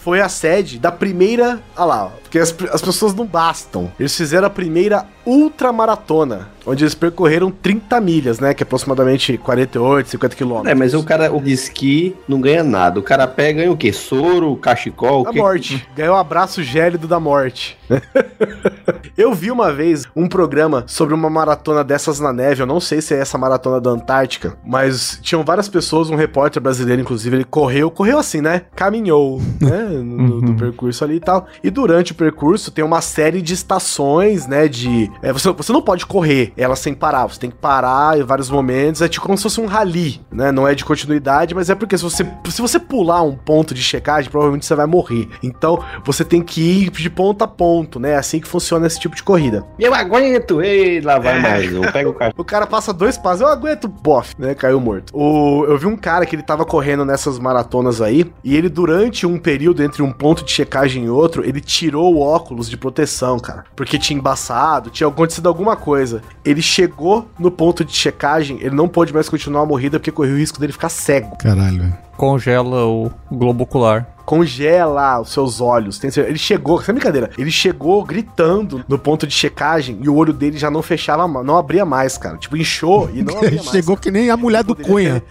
Foi a sede da primeira. Ah lá, porque as, as pessoas não bastam. Eles fizeram a primeira ultramaratona, onde eles percorreram 30 milhas, né? Que é aproximadamente 48, 50 quilômetros. É, mas o cara o de esqui não ganha nada. O cara pega ganha o quê? Soro, cachecol, o A quê? morte. Ganhou o abraço gélido da morte. eu vi uma vez um programa sobre uma maratona dessas na neve. Eu não sei se é essa maratona da Antártica, mas tinham várias pessoas, um repórter brasileiro, inclusive, ele correu, correu assim, né? Caminhou, né? No, no percurso ali e tal. E durante o percurso tem uma série de estações, né? De. é, você, você não pode correr ela sem parar. Você tem que parar em vários momentos. É tipo como se fosse um rally, né? Não é de continuidade, mas é porque se você, se você pular um ponto de checagem, provavelmente você vai morrer. Então você tem que ir de ponto a ponto, né? É assim que funciona esse tipo de corrida. Eu aguento! Ei, lá vai mais. Eu pego o cara. O cara passa dois passos, eu aguento, bof, né? Caiu morto. O, eu vi um cara que ele tava correndo nessas maratonas aí, e ele, durante um período entre um ponto de checagem e outro, ele tirou o óculos de proteção, cara. Porque tinha embaçado, tinha acontecido alguma coisa. Ele chegou no ponto de checagem, ele não pôde mais continuar a morrida porque correu o risco dele ficar cego. Caralho. Congela o globo ocular. Congela os seus olhos. Ele chegou, sem brincadeira, ele chegou gritando no ponto de checagem e o olho dele já não fechava, não abria mais, cara. Tipo, inchou e não abria mais. Chegou que nem a mulher do Cunha.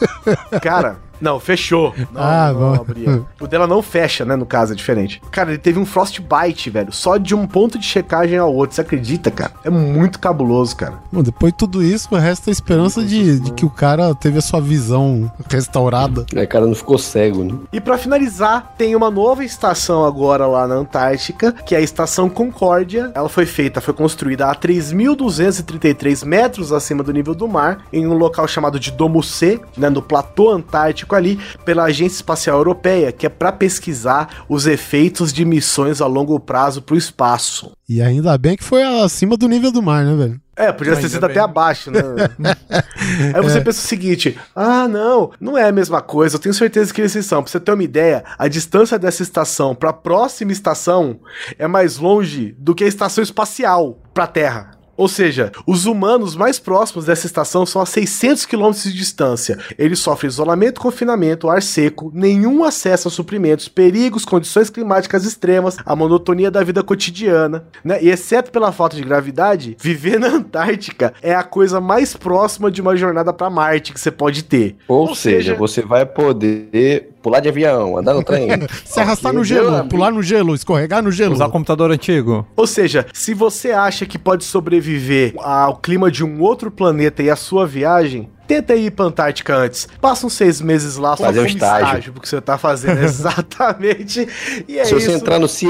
Cara, não, fechou. Não, Ah, não, bom. abria. O dela não fecha, né? No caso, é diferente. Cara, ele teve um frostbite, velho. Só de um ponto de checagem ao outro. Você acredita, cara? É muito cabuloso, cara. Bom, depois de tudo isso, resta a esperança de, de que o cara teve a sua visão restaurada. É, cara, não ficou cego, né? E pra finalizar, tem uma nova estação agora lá na Antártica, que é a Estação Concórdia. Ela foi feita, foi construída a 3.233 metros acima do nível do mar, em um local chamado de Domo C, né, no platô antártico ali, pela Agência Espacial Europeia, que é pra pesquisar os efeitos de missões a longo prazo pro espaço. E ainda bem que foi acima do nível do mar, né, velho? É, podia ter sido bem. até abaixo, né? Aí você pensa o seguinte: ah, não, não é a mesma coisa, eu tenho certeza que eles são. Pra você ter uma ideia, a distância dessa estação pra próxima estação é mais longe do que a estação espacial pra Terra. Ou seja, os humanos mais próximos dessa estação são a 600 quilômetros de distância. Eles sofrem isolamento, confinamento, ar seco, nenhum acesso a suprimentos, perigos, condições climáticas extremas, a monotonia da vida cotidiana, né? E exceto pela falta de gravidade, viver na Antártica é a coisa mais próxima de uma jornada pra Marte que você pode ter. Ou, seja, você vai poder pular de avião, andar no trem. Se arrastar no gelo, amigo. pular no gelo, escorregar no gelo. Usar computador antigo. Ou seja, se você acha que pode sobreviver ao clima de um outro planeta e a sua viagem, tenta ir pra Antártica antes. Passa uns seis meses lá só Fazer um como estágio. porque você tá fazendo. Exatamente. E é Se isso. você entrar no CIE,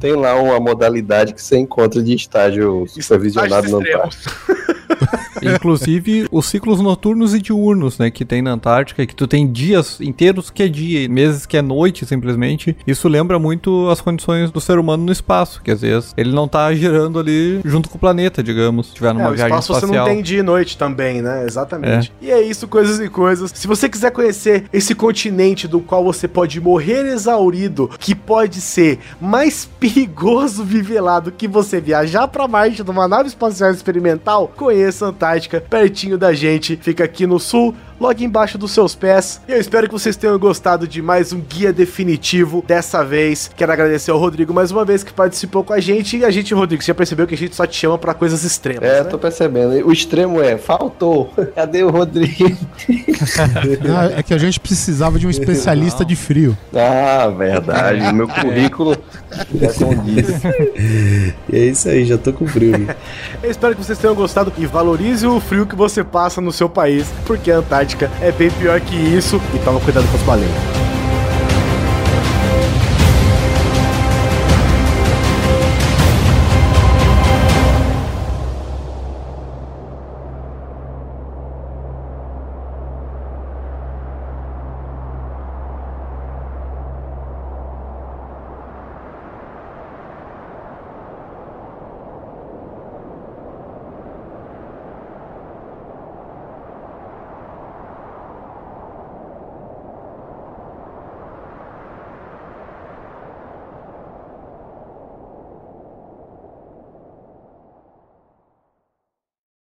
tem lá uma modalidade que você encontra de estágio supervisionado Antártico. extremos. Inclusive os ciclos noturnos e diurnos, né, que tem na Antártica, que tu tem dias inteiros que é dia, e meses que é noite, simplesmente. Isso lembra muito as condições do ser humano no espaço, que às vezes ele não tá girando ali junto com o planeta, digamos, se tiver numa É, o viagem espaço espacial. você não tem dia e noite também, né? Exatamente. E é isso, coisas e coisas. Se você quiser conhecer esse continente do qual você pode morrer exaurido, que pode ser mais perigoso viver lá do que você viajar pra Marte numa nave espacial experimental, conheça a Antártica, pertinho da gente. Fica aqui no sul, logo embaixo dos seus pés. E eu espero que vocês tenham gostado de mais um guia definitivo dessa vez. Quero agradecer ao Rodrigo mais uma vez que participou com a gente. E a gente, Rodrigo, você já percebeu que a gente só te chama pra coisas extremas, É, né? tô percebendo. O extremo é, faltou. Cadê o Rodrigo? Ah, é que a gente precisava de um especialista de frio. Ah, verdade. Meu currículo já condiz. E é isso aí, já tô com frio. Eu espero que vocês tenham gostado e valorize o frio que você passa no seu país, porque a Antártica é bem pior que isso. E toma cuidado com as baleias.